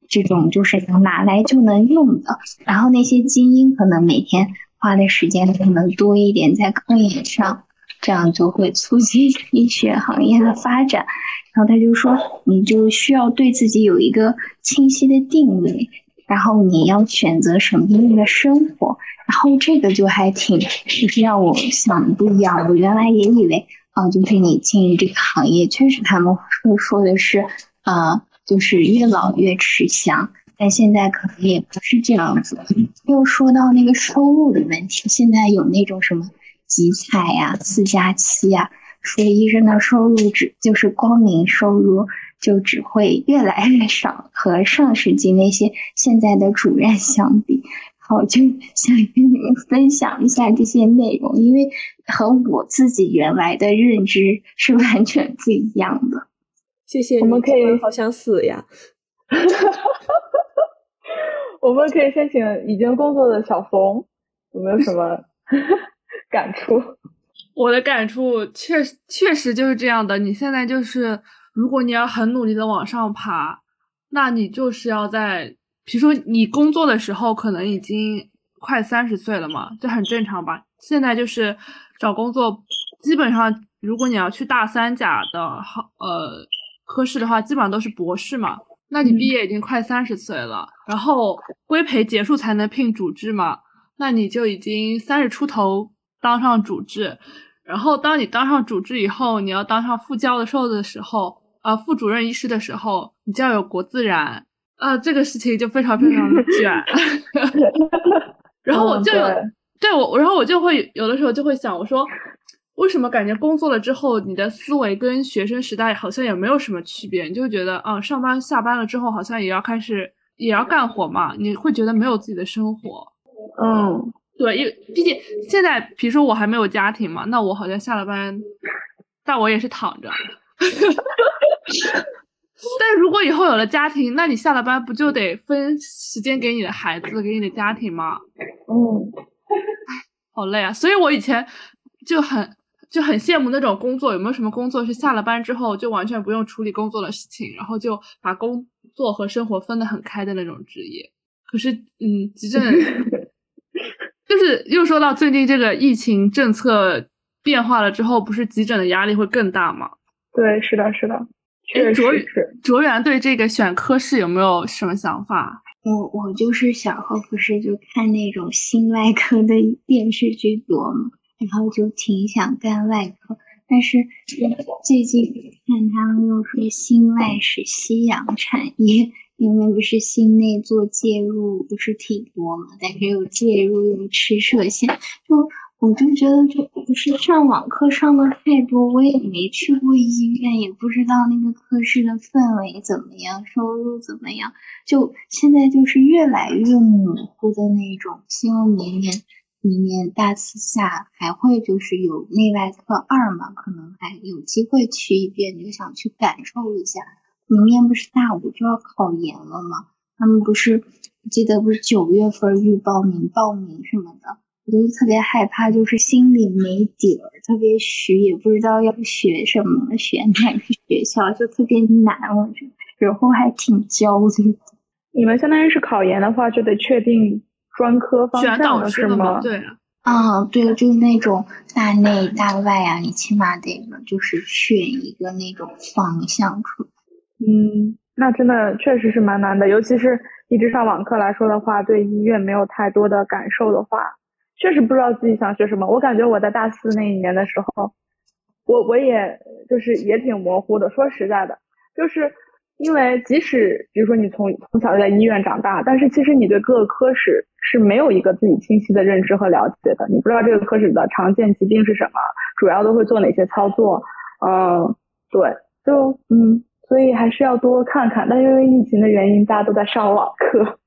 这种就是能拿来就能用的。然后那些精英可能每天花的时间可能多一点在科研上，这样就会促进医学行业的发展。然后他就说，你就需要对自己有一个清晰的定位，然后你要选择什么样的生活，然后这个就还挺，就是让我想的不一样。我原来也以为，啊，就是你进入这个行业，确实他们会说的是，啊，就是越老越吃香，但现在可能也不是这样子。又说到那个收入的问题，现在有那种什么集采呀、四加七呀。说医生的收入只就是光明收入就只会越来越少，和上世纪那些现在的主任相比。好，就想跟你们分享一下这些内容，因为和我自己原来的认知是完全不一样的。谢谢，我们可以好想死呀。我们可以先请已经工作的小冯，有没有什么 感触？我的感触确实确实就是这样的。你现在就是，如果你要很努力的往上爬，那你就是要在，比如说你工作的时候可能已经快三十岁了嘛，这很正常吧？现在就是找工作，基本上如果你要去大三甲的好呃科室的话，基本上都是博士嘛。那你毕业已经快三十岁了，然后规培结束才能聘主治嘛？那你就已经三十出头当上主治，然后当你当上主治以后，你要当上副教授的时候，呃，副主任医师的时候，你就要有国自然，啊，这个事情就非常非常的卷。然后我就有对我，然后我就会有的时候就会想，我说。为什么感觉工作了之后，你的思维跟学生时代好像也没有什么区别？你就觉得啊，上班下班了之后，好像也要开始也要干活嘛？你会觉得没有自己的生活。嗯，对，因为毕竟现在，比如说我还没有家庭嘛，那我好像下了班，但我也是躺着。但如果以后有了家庭，那你下了班不就得分时间给你的孩子，给你的家庭吗？嗯，好累啊！所以我以前就很。就很羡慕那种工作，有没有什么工作是下了班之后就完全不用处理工作的事情，然后就把工作和生活分得很开的那种职业？可是，嗯，急 诊就是又说到最近这个疫情政策变化了之后，不是急诊的压力会更大吗？对，是的，是的，确实是。卓源对这个选科室有没有什么想法？我我就是小候不是就看那种心外科的电视剧多嘛？然后就挺想干外科，但是最近看他们又说心外是夕阳产业，因为不是心内做介入不是挺多嘛，但是又介入又吃射线，就我就觉得这不是上网课上的太多，我也没去过医院，也不知道那个科室的氛围怎么样，收入怎么样，就现在就是越来越模糊的那种，希望明年。明年大四下还会就是有内外科二嘛，可能还有机会去一遍，就想去感受一下。明年不是大五就要考研了吗？他们不是记得不是九月份预报名报名什么的，我就特别害怕，就是心里没底儿，特别虚，也不知道要学什么，选哪个学校就特别难，我觉得，然后还挺焦虑的。你们相当于是考研的话，就得确定。专科方向了是吗？对，啊，对，就是那种大内大外啊，你起码得就是选一个那种方向出来。嗯，那真的确实是蛮难的，尤其是一直上网课来说的话，对医院没有太多的感受的话，确实不知道自己想学什么。我感觉我在大四那一年的时候，我我也就是也挺模糊的。说实在的，就是。因为即使比如说你从从小就在医院长大，但是其实你对各个科室是没有一个自己清晰的认知和了解的。你不知道这个科室的常见疾病是什么，主要都会做哪些操作。嗯，对，就嗯，所以还是要多看看。但因为疫情的原因，大家都在上网课，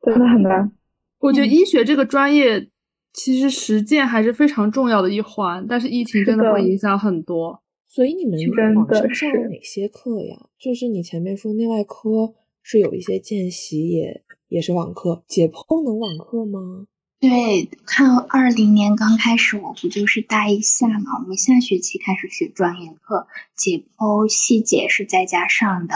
真的很难。我觉得医学这个专业其实实践还是非常重要的一环，但是疫情真的会影响很多。所以你们网上上了哪些课呀？就是你前面说内外科是有一些见习，也也是网课，解剖能网课吗？对，看二零年刚开始，我不就是大一下嘛，我们下学期开始学专业课，解剖细节是在家上的，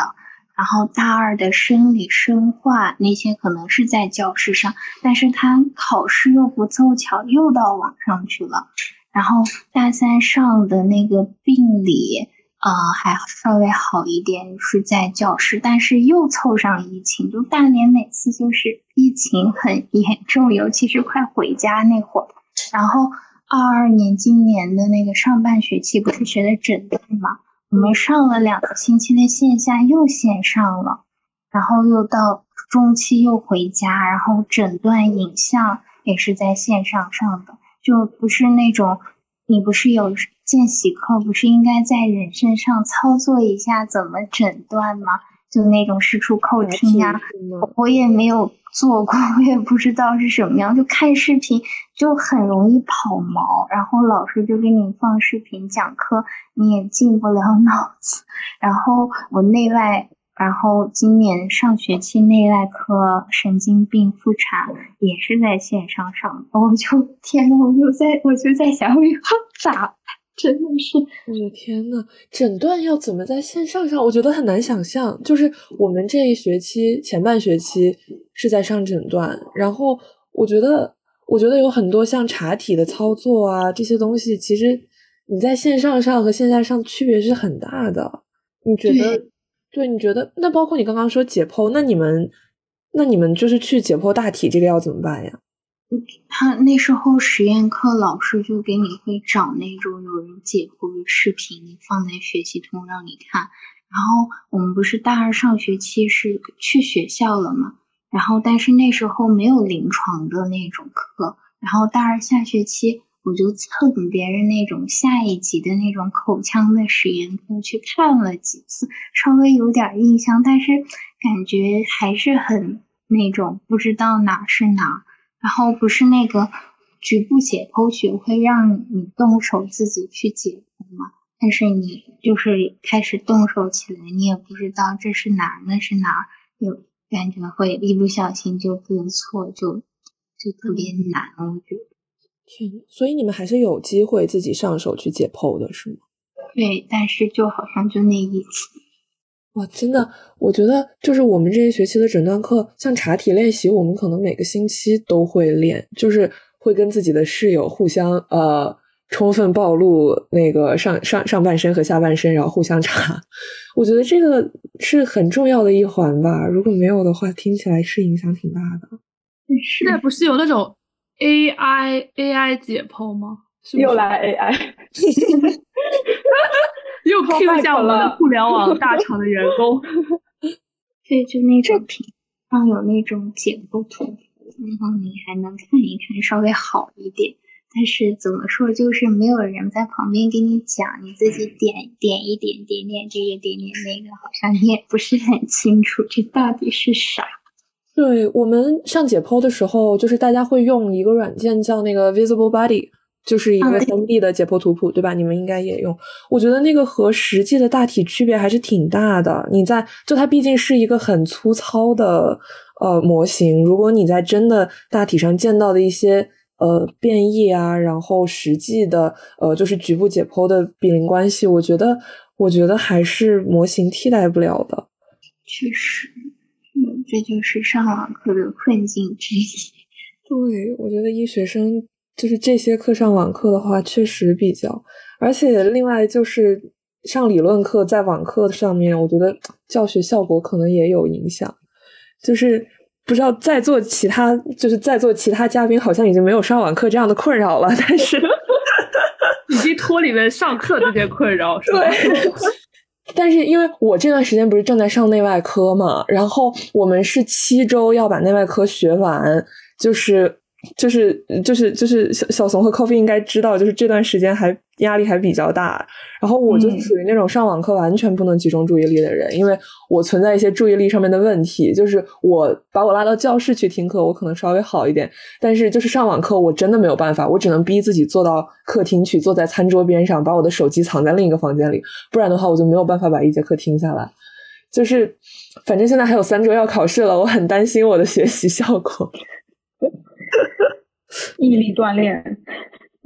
然后大二的生理生化那些可能是在教室上，但是他考试又不凑巧又到网上去了。然后大三上的那个病理，呃，还稍微好一点，是在教室，但是又凑上疫情，就大连每次就是疫情很严重，尤其是快回家那会儿。然后二二年今年的那个上半学期不是学的诊断嘛，我们上了两个星期的线下又线上了，然后又到中期又回家，然后诊断影像也是在线上上的。就不是那种你不是有见习课，不是应该在人身上操作一下怎么诊断吗？就那种视触扣听呀，我也没有做过，我也不知道是什么样。就看视频就很容易跑毛，然后老师就给你放视频讲课，你也进不了脑子。然后我内外。然后今年上学期内外科神经病复查也是在线上上，我就天呐，我就在我就在想，我要咋？真的是，我的天呐，诊断要怎么在线上上？我觉得很难想象。就是我们这一学期前半学期是在上诊断，然后我觉得，我觉得有很多像查体的操作啊这些东西，其实你在线上上和线下上区别是很大的。你觉得？对，你觉得那包括你刚刚说解剖，那你们那你们就是去解剖大体，这个要怎么办呀？他那时候实验课老师就给你会找那种有人解剖的视频放在学习通让你看。然后我们不是大二上学期是去学校了嘛？然后但是那时候没有临床的那种课，然后大二下学期。我就蹭别人那种下一级的那种口腔的实验课去看了几次，稍微有点印象，但是感觉还是很那种不知道哪是哪。然后不是那个局部解剖学会让你动手自己去解剖吗？但是你就是开始动手起来，你也不知道这是哪那是哪，有感觉会一不小心就割错，就就特别难，我觉得。天，所以你们还是有机会自己上手去解剖的，是吗？对，但是就好像就那一次。哇，真的，我觉得就是我们这一学期的诊断课，像查体练习，我们可能每个星期都会练，就是会跟自己的室友互相呃充分暴露那个上上上半身和下半身，然后互相查。我觉得这个是很重要的一环吧。如果没有的话，听起来是影响挺大的。现在不是有那种。AI AI 解剖吗？又来 AI，又 Q 一下我们的互联网大厂的员工。对，就那种屏上有那种解剖图，然后你还能看一看，稍微好一点。但是怎么说，就是没有人在旁边给你讲，你自己点点一点，点点这个，点点那个，好像你也不是很清楚这到底是啥。对我们上解剖的时候，就是大家会用一个软件叫那个 Visible Body，就是一个三 D 的解剖图谱，对吧？你们应该也用。我觉得那个和实际的大体区别还是挺大的。你在就它毕竟是一个很粗糙的呃模型，如果你在真的大体上见到的一些呃变异啊，然后实际的呃就是局部解剖的比邻关系，我觉得我觉得还是模型替代不了的。确实。这就是上网课的困境之一。对，我觉得医学生就是这些课上网课的话，确实比较，而且另外就是上理论课在网课上面，我觉得教学效果可能也有影响。就是不知道在座其他，就是在座其他嘉宾好像已经没有上网课这样的困扰了，但是已经脱离了上课这些困扰，是吧？但是因为我这段时间不是正在上内外科嘛，然后我们是七周要把内外科学完，就是。就是就是就是小小怂和 Coffee 应该知道，就是这段时间还压力还比较大。然后我就属于那种上网课完全不能集中注意力的人，因为我存在一些注意力上面的问题。就是我把我拉到教室去听课，我可能稍微好一点，但是就是上网课我真的没有办法，我只能逼自己坐到客厅去，坐在餐桌边上，把我的手机藏在另一个房间里，不然的话我就没有办法把一节课听下来。就是反正现在还有三周要考试了，我很担心我的学习效果。毅力锻炼，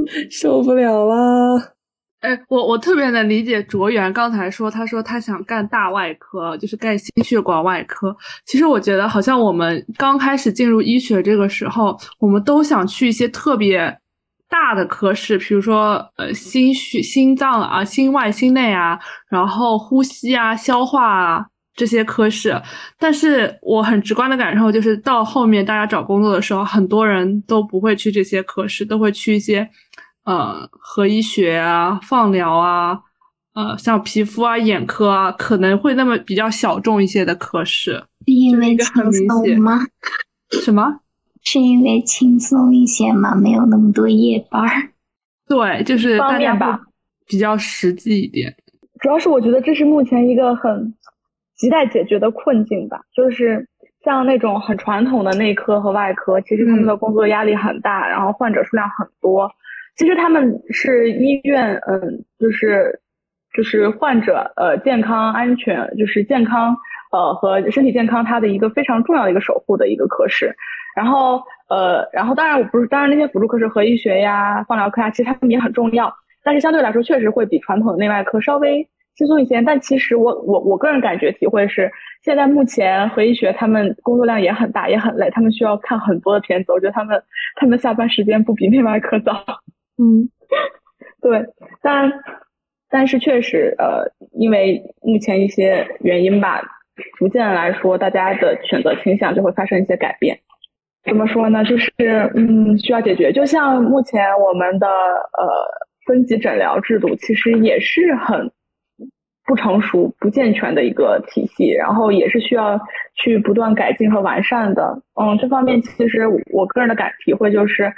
受不了了。哎，我我特别能理解卓源刚才说，他说他想干大外科，就是干心血管外科。其实我觉得，好像我们刚开始进入医学这个时候，我们都想去一些特别大的科室，比如说呃心血、心脏啊、心外、心内啊，然后呼吸啊、消化啊。这些科室，但是我很直观的感受就是，到后面大家找工作的时候，很多人都不会去这些科室，都会去一些，呃，核医学啊、放疗啊，呃，像皮肤啊、眼科啊，可能会那么比较小众一些的科室。是因为轻松吗？什么？是因为轻松一些吗？没有那么多夜班儿。对，就是方便吧，比较实际一点。主要是我觉得这是目前一个很亟待解决的困境吧，就是像那种很传统的内科和外科，其实他们的工作压力很大，然后患者数量很多。其实他们是医院，嗯，就是就是患者呃健康安全，就是健康呃和身体健康，它的一个非常重要的一个守护的一个科室。然后呃，然后当然我不是，当然那些辅助科室和医学呀、放疗科呀，其实他们也很重要，但是相对来说确实会比传统的内外科稍微轻松一些。但其实我我我个人感觉体会是，现在目前和医学他们工作量也很大，也很累，他们需要看很多的片子，我觉得他们他们下班时间不比内外科早。嗯，对，但但是确实呃，因为目前一些原因吧，逐渐来说，大家的选择倾向就会发生一些改变。怎么说呢？就是嗯，需要解决。就像目前我们的呃分级诊疗制度，其实也是很不成熟、不健全的一个体系，然后也是需要去不断改进和完善的。嗯，这方面其实我个人的感体会就是，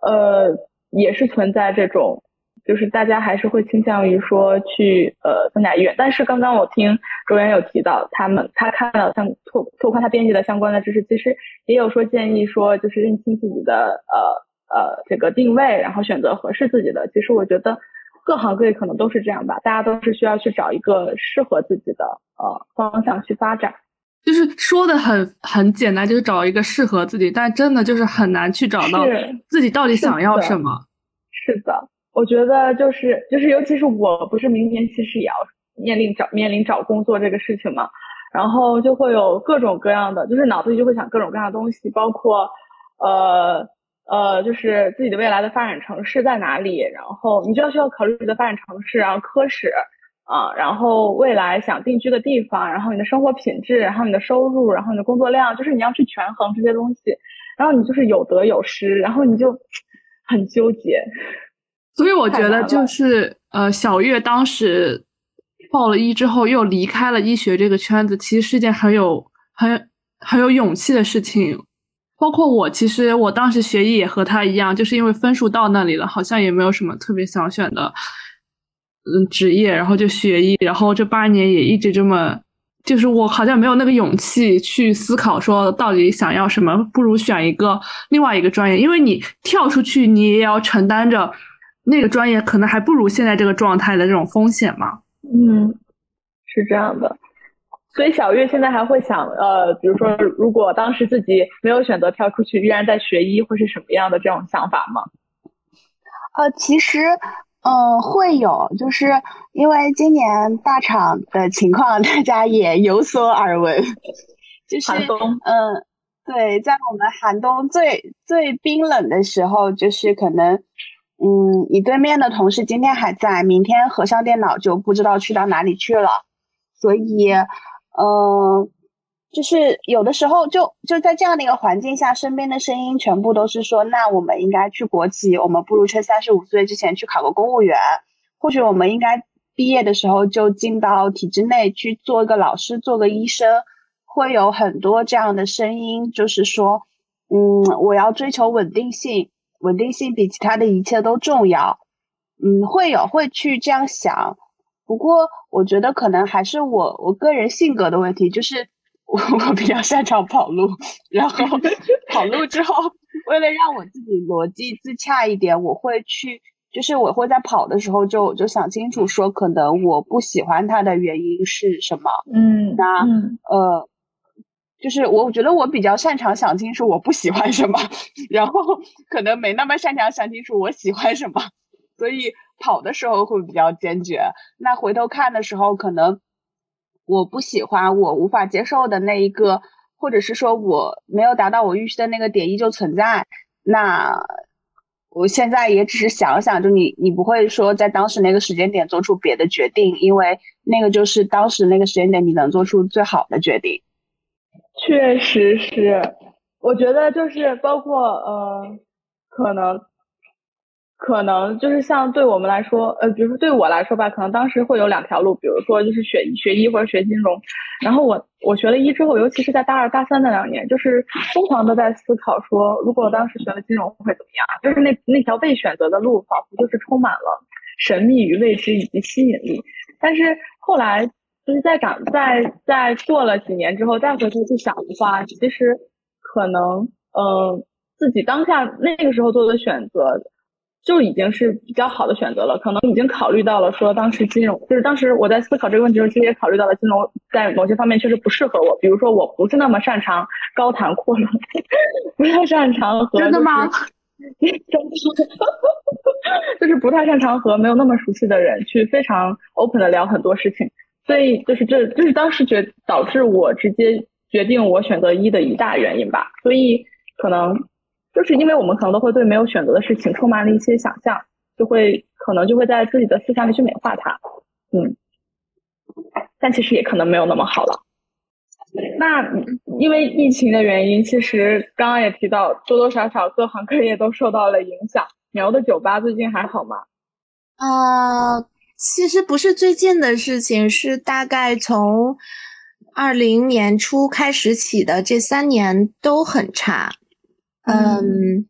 呃，也是存在这种。就是大家还是会倾向于说去呃三甲医院，但是刚刚我听卓源有提到，他们他看到像拓拓宽他编辑的相关的知识，其实也有说建议说就是认清自己的呃呃这个定位，然后选择合适自己的。其实我觉得各行各业可能都是这样吧，大家都是需要去找一个适合自己的呃方向去发展。就是说的很很简单，就是找一个适合自己，但真的就是很难去找到自己到底想要什么。是的。我觉得就是就是，尤其是我不是明年其实也要面临找面临找工作这个事情嘛，然后就会有各种各样的，就是脑子里就会想各种各样的东西，包括呃呃，就是自己的未来的发展城市在哪里，然后你就要需要考虑你的发展城市，然后科室啊，然后未来想定居的地方，然后你的生活品质，然后你的收入，然后你的工作量，就是你要去权衡这些东西，然后你就是有得有失，然后你就 很纠结。所以我觉得就是呃，小月当时报了医之后又离开了医学这个圈子，其实是件很有很很有勇气的事情。包括我，其实我当时学医也和他一样，就是因为分数到那里了，好像也没有什么特别想选的嗯职业，然后就学医，然后这八年也一直这么，就是我好像没有那个勇气去思考说到底想要什么，不如选一个另外一个专业，因为你跳出去，你也要承担着。那个专业可能还不如现在这个状态的这种风险嘛？嗯，是这样的。所以小月现在还会想，呃，比如说，如果当时自己没有选择跳出去，依然在学医，会是什么样的这种想法吗？呃，其实，嗯，会有，就是因为今年大厂的情况，大家也有所耳闻，就是嗯，对，在我们寒冬最最冰冷的时候，就是可能。嗯，你对面的同事今天还在，明天合上电脑就不知道去到哪里去了。所以，嗯，就是有的时候就就在这样的一个环境下，身边的声音全部都是说，那我们应该去国企，我们不如趁三十五岁之前去考个公务员，或许我们应该毕业的时候就进到体制内去做一个老师，做个医生。会有很多这样的声音，就是说，嗯，我要追求稳定性。稳定性比其他的一切都重要，嗯，会有会去这样想，不过我觉得可能还是我我个人性格的问题，就是我 我比较擅长跑路，然后 跑路之后，为了让我自己逻辑自洽一点，我会去，就是我会在跑的时候就就想清楚，说可能我不喜欢他的原因是什么，嗯，那呃。就是我觉得我比较擅长想清楚我不喜欢什么，然后可能没那么擅长想清楚我喜欢什么，所以跑的时候会比较坚决。那回头看的时候，可能我不喜欢我无法接受的那一个，或者是说我没有达到我预期的那个点依旧存在。那我现在也只是想想，就你你不会说在当时那个时间点做出别的决定，因为那个就是当时那个时间点你能做出最好的决定。确实是，我觉得就是包括呃，可能可能就是像对我们来说，呃，比如说对我来说吧，可能当时会有两条路，比如说就是学学医或者学金融。然后我我学了医之后，尤其是在大二大三那两年，就是疯狂的在思考说，如果当时学了金融会怎么样？就是那那条被选择的路，仿佛就是充满了神秘与未知以及吸引力。但是后来就是在长在在过了几年之后，再回头去想的话，其实可能嗯自己当下那个时候做的选择。就已经是比较好的选择了，可能已经考虑到了说当时金融，就是当时我在思考这个问题的时候，其实也考虑到了金融在某些方面确实不适合我，比如说我不是那么擅长高谈阔论，不太擅长和真的吗？真的，就是不太擅长和没有那么熟悉的人去非常 open 的聊很多事情，所以就是这就是当时决导致我直接决定我选择一的一大原因吧，所以可能。就是因为我们可能都会对没有选择的事情充满了一些想象，就会可能就会在自己的思想里去美化它，嗯，但其实也可能没有那么好了。那因为疫情的原因，其实刚刚也提到，多多少少各行各业都受到了影响。苗的酒吧最近还好吗？呃，其实不是最近的事情，是大概从二零年初开始起的，这三年都很差。嗯，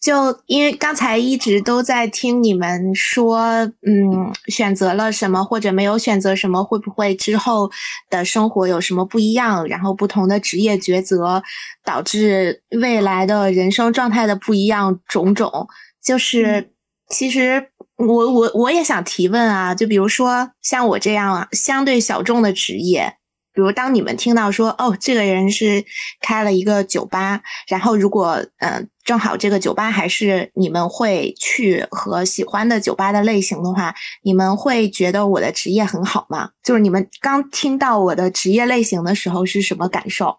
就因为刚才一直都在听你们说，嗯，选择了什么或者没有选择什么，会不会之后的生活有什么不一样？然后不同的职业抉择导致未来的人生状态的不一样，种种。就是其实我我我也想提问啊，就比如说像我这样啊，相对小众的职业。比如，当你们听到说哦，这个人是开了一个酒吧，然后如果嗯，正好这个酒吧还是你们会去和喜欢的酒吧的类型的话，你们会觉得我的职业很好吗？就是你们刚听到我的职业类型的时候是什么感受？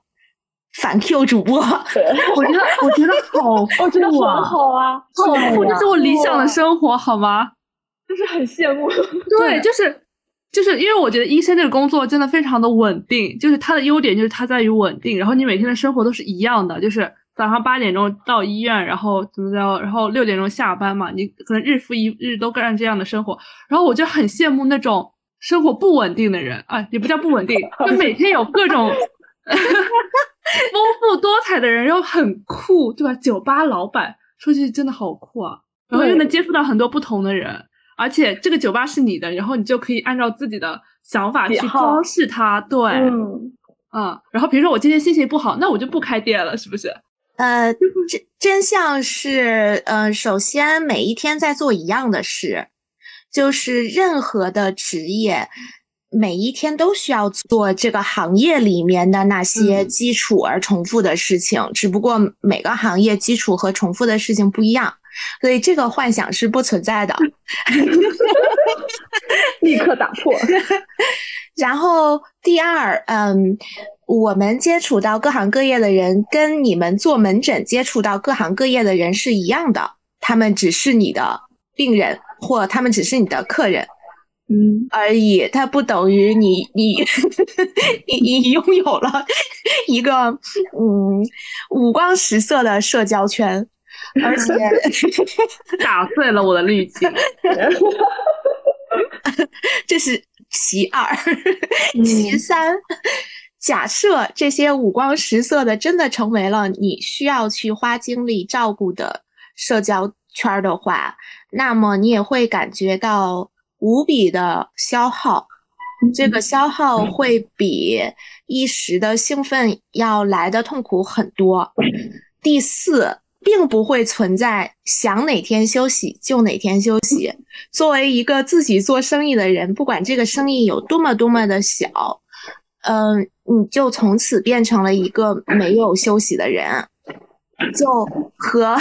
反 Q 主播，我觉得我觉得好，我觉得很好啊，好，这是我理想的生活，好吗？就是很羡慕，对，就是。就是因为我觉得医生这个工作真的非常的稳定，就是它的优点就是它在于稳定，然后你每天的生活都是一样的，就是早上八点钟到医院，然后怎么着，然后六点钟下班嘛，你可能日复一日都干这样的生活，然后我就很羡慕那种生活不稳定的人啊，也不叫不稳定，就每天有各种丰富多彩的人，然后很酷，对吧？酒吧老板说句真的好酷啊，然后又能接触到很多不同的人。而且这个酒吧是你的，然后你就可以按照自己的想法去装饰它。对，嗯，然后比如说我今天心情不好，那我就不开店了，是不是？呃，真真相是，呃，首先每一天在做一样的事，就是任何的职业，每一天都需要做这个行业里面的那些基础而重复的事情，只不过每个行业基础和重复的事情不一样。所以这个幻想是不存在的，立刻打破。然后第二，嗯，我们接触到各行各业的人，跟你们做门诊接触到各行各业的人是一样的，他们只是你的病人，或他们只是你的客人，嗯而已。它不等于你你 你你拥有了一个嗯五光十色的社交圈。而且 打碎了我的滤镜，这是其二。其三，假设这些五光十色的真的成为了你需要去花精力照顾的社交圈的话，那么你也会感觉到无比的消耗。这个消耗会比一时的兴奋要来的痛苦很多。第四。并不会存在想哪天休息就哪天休息。作为一个自己做生意的人，不管这个生意有多么多么的小，嗯，你就从此变成了一个没有休息的人。就和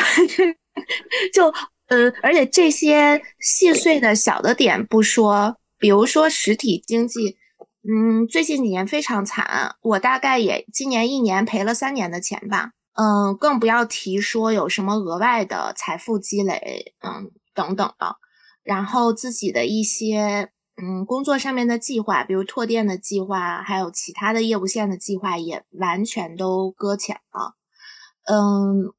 就呃，而且这些细碎的小的点不说，比如说实体经济，嗯，最近几年非常惨，我大概也今年一年赔了三年的钱吧。嗯，更不要提说有什么额外的财富积累，嗯，等等的。然后自己的一些嗯工作上面的计划，比如拓店的计划，还有其他的业务线的计划，也完全都搁浅了。嗯，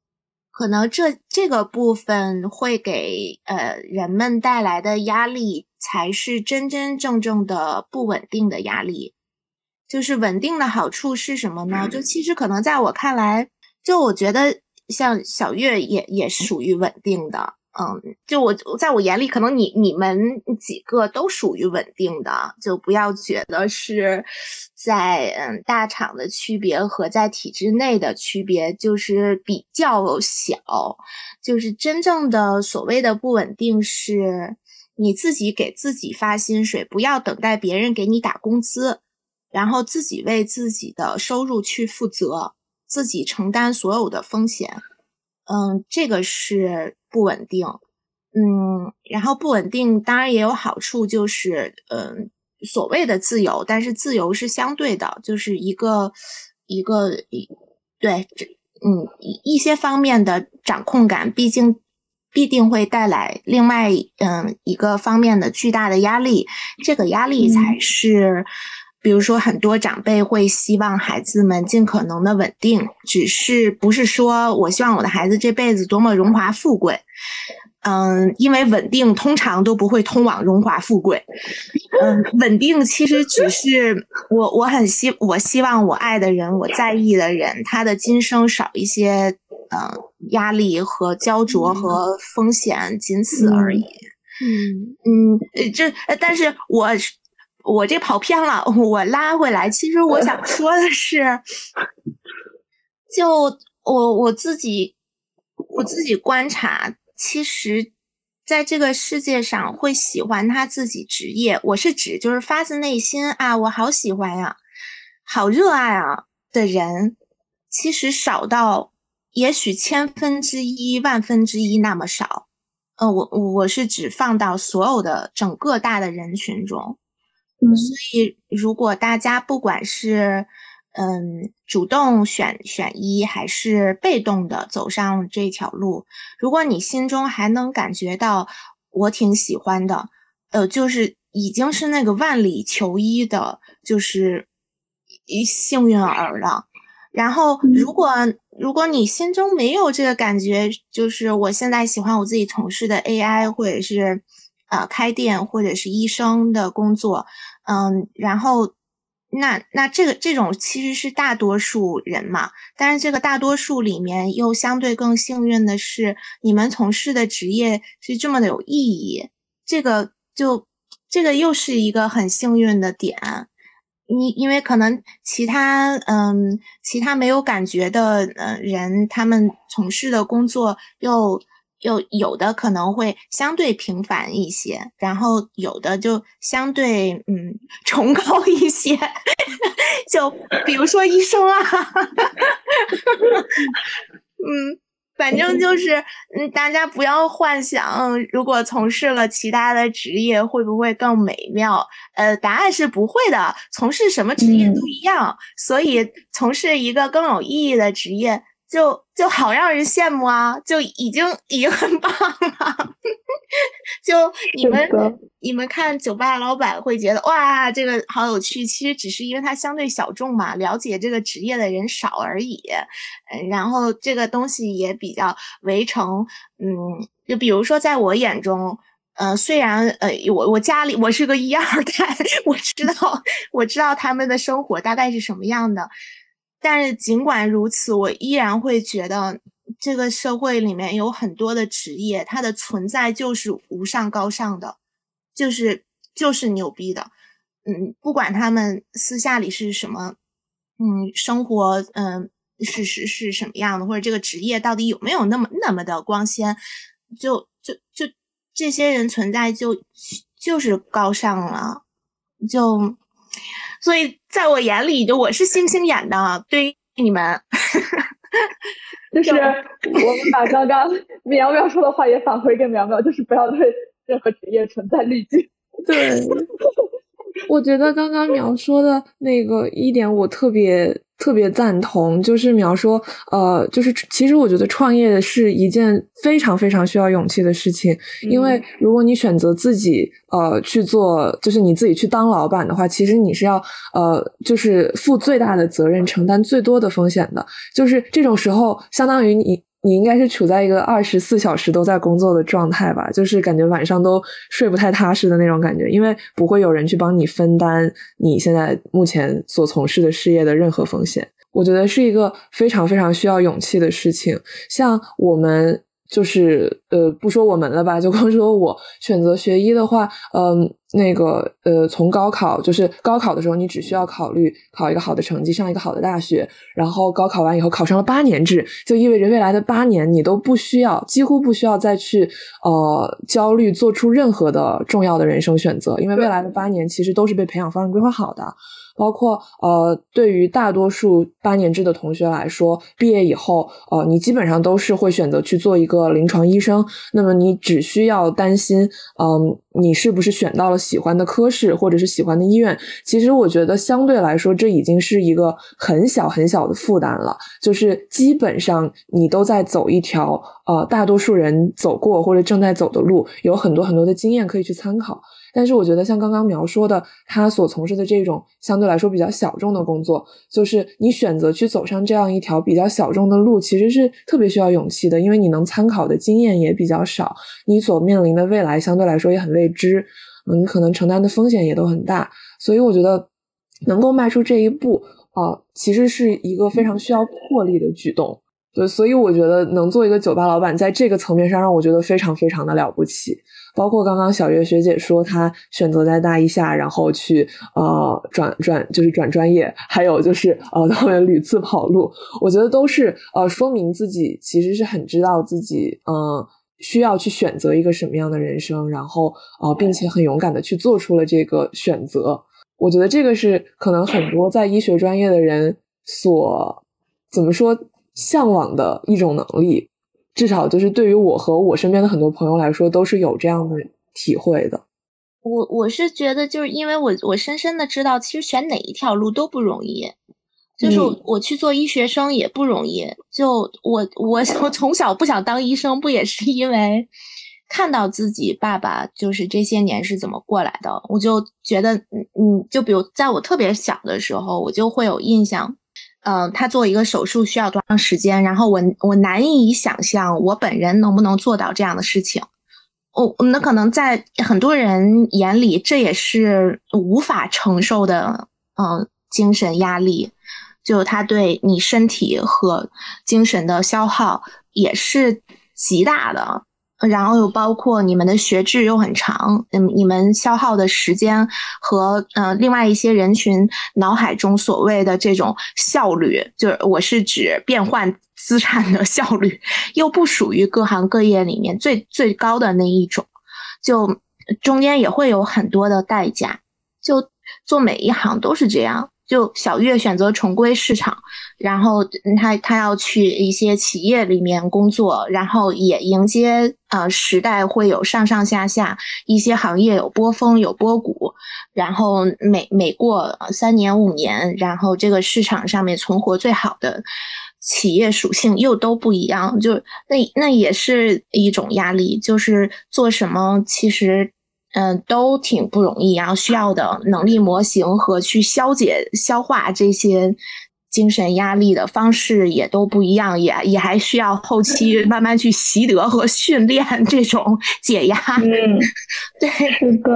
可能这这个部分会给呃人们带来的压力，才是真真正正的不稳定的压力。就是稳定的好处是什么呢？就其实可能在我看来，就我觉得像小月也也是属于稳定的。嗯，就我在我眼里，可能你你们几个都属于稳定的，就不要觉得是在嗯大厂的区别和在体制内的区别就是比较小，就是真正的所谓的不稳定是你自己给自己发薪水，不要等待别人给你打工资，然后自己为自己的收入去负责，自己承担所有的风险。嗯，这个是不稳定，嗯，然后不稳定当然也有好处，就是嗯，所谓的自由，但是自由是相对的，就是一个一个一对，嗯，一一些方面的掌控感，毕竟必定会带来另外嗯一个方面的巨大的压力，这个压力才是。比如说，很多长辈会希望孩子们尽可能的稳定，只是不是说我希望我的孩子这辈子多么荣华富贵，嗯，因为稳定通常都不会通往荣华富贵，嗯，稳定其实只是我我很希我希望我爱的人，我在意的人，他的今生少一些嗯压力和焦灼和风险，仅此而已。嗯嗯，这但是我。我这跑偏了，我拉回来。其实我想 说的是，就我我自己我自己观察，其实在这个世界上会喜欢他自己职业，我是指就是发自内心啊，我好喜欢呀，好热爱啊的人，其实少到也许千分之一、万分之一那么少。呃，我我是指放到所有的整个大的人群中。所以，如果大家不管是嗯主动选选一，还是被动的走上这条路，如果你心中还能感觉到我挺喜欢的，呃，就是已经是那个万里求一的，就是一幸运儿了。然后，如果如果你心中没有这个感觉，就是我现在喜欢我自己从事的 AI，或者是。呃，开店或者是医生的工作，嗯，然后那那这个这种其实是大多数人嘛，但是这个大多数里面又相对更幸运的是，你们从事的职业是这么的有意义，这个就这个又是一个很幸运的点，你因为可能其他嗯其他没有感觉的呃人，他们从事的工作又。有有的可能会相对平凡一些，然后有的就相对嗯崇高一些，就比如说医生啊，嗯，反正就是嗯，大家不要幻想，如果从事了其他的职业会不会更美妙？呃，答案是不会的，从事什么职业都一样，所以从事一个更有意义的职业。就就好让人羡慕啊！就已经已经很棒了。就你们你们看酒吧老板会觉得哇，这个好有趣。其实只是因为它相对小众嘛，了解这个职业的人少而已。嗯，然后这个东西也比较围城。嗯，就比如说在我眼中，呃，虽然呃，我我家里我是个一二代，我知道我知道他们的生活大概是什么样的。但是尽管如此，我依然会觉得这个社会里面有很多的职业，它的存在就是无上高尚的，就是就是牛逼的。嗯，不管他们私下里是什么，嗯，生活嗯是是是什么样的，或者这个职业到底有没有那么那么的光鲜，就就就这些人存在就就是高尚了，就。所以，在我眼里，就我是星星眼的。对于你们，就是我们把刚刚 苗苗说的话也返回给苗苗，就是不要对任何职业存在滤镜。对，我觉得刚刚苗说的那个一点，我特别。特别赞同，就是苗说，呃，就是其实我觉得创业是一件非常非常需要勇气的事情，因为如果你选择自己，呃，去做，就是你自己去当老板的话，其实你是要，呃，就是负最大的责任，承担最多的风险的，就是这种时候，相当于你你应该是处在一个二十四小时都在工作的状态吧，就是感觉晚上都睡不太踏实的那种感觉，因为不会有人去帮你分担你现在目前所从事的事业的任何风险。我觉得是一个非常非常需要勇气的事情。像我们就是呃，不说我们了吧，就光说我选择学医的话，嗯。那个呃，从高考就是高考的时候，你只需要考虑考一个好的成绩，上一个好的大学，然后高考完以后考上了八年制，就意味着未来的八年你都不需要，几乎不需要再去呃焦虑做出任何的重要的人生选择，因为未来的八年其实都是被培养方案规划好的。包括呃，对于大多数八年制的同学来说，毕业以后，呃，你基本上都是会选择去做一个临床医生。那么你只需要担心，嗯，你是不是选到了喜欢的科室或者是喜欢的医院？其实我觉得相对来说，这已经是一个很小很小的负担了。就是基本上你都在走一条呃大多数人走过或者正在走的路，有很多很多的经验可以去参考。但是我觉得，像刚刚描说的，他所从事的这种相对来说比较小众的工作，就是你选择去走上这样一条比较小众的路，其实是特别需要勇气的，因为你能参考的经验也比较少，你所面临的未来相对来说也很未知，嗯，你可能承担的风险也都很大，所以我觉得能够迈出这一步啊，其实是一个非常需要魄力的举动。对，所以我觉得能做一个酒吧老板，在这个层面上让我觉得非常非常的了不起。包括刚刚小月学姐说，她选择在大一下，然后去呃转转就是转专业，还有就是呃后面屡次跑路，我觉得都是呃说明自己其实是很知道自己嗯需要去选择一个什么样的人生，然后呃并且很勇敢的去做出了这个选择。我觉得这个是可能很多在医学专业的人所怎么说？向往的一种能力，至少就是对于我和我身边的很多朋友来说，都是有这样的体会的。我我是觉得，就是因为我我深深的知道，其实选哪一条路都不容易。就是我去做医学生也不容易。就我我 我从小不想当医生，不也是因为看到自己爸爸就是这些年是怎么过来的，我就觉得，嗯嗯，就比如在我特别小的时候，我就会有印象。嗯，他做一个手术需要多长时间？然后我我难以想象我本人能不能做到这样的事情。我那可能在很多人眼里，这也是无法承受的，嗯，精神压力，就他对你身体和精神的消耗也是极大的。然后又包括你们的学制又很长，嗯，你们消耗的时间和呃另外一些人群脑海中所谓的这种效率，就是我是指变换资产的效率，又不属于各行各业里面最最高的那一种，就中间也会有很多的代价，就做每一行都是这样。就小月选择重归市场，然后他他要去一些企业里面工作，然后也迎接呃时代会有上上下下，一些行业有波峰有波谷，然后每每过三年五年，然后这个市场上面存活最好的企业属性又都不一样，就那那也是一种压力，就是做什么其实。嗯，都挺不容易，然后需要的能力模型和去消解、消化这些精神压力的方式也都不一样，也也还需要后期慢慢去习得和训练这种解压。嗯，对，是的。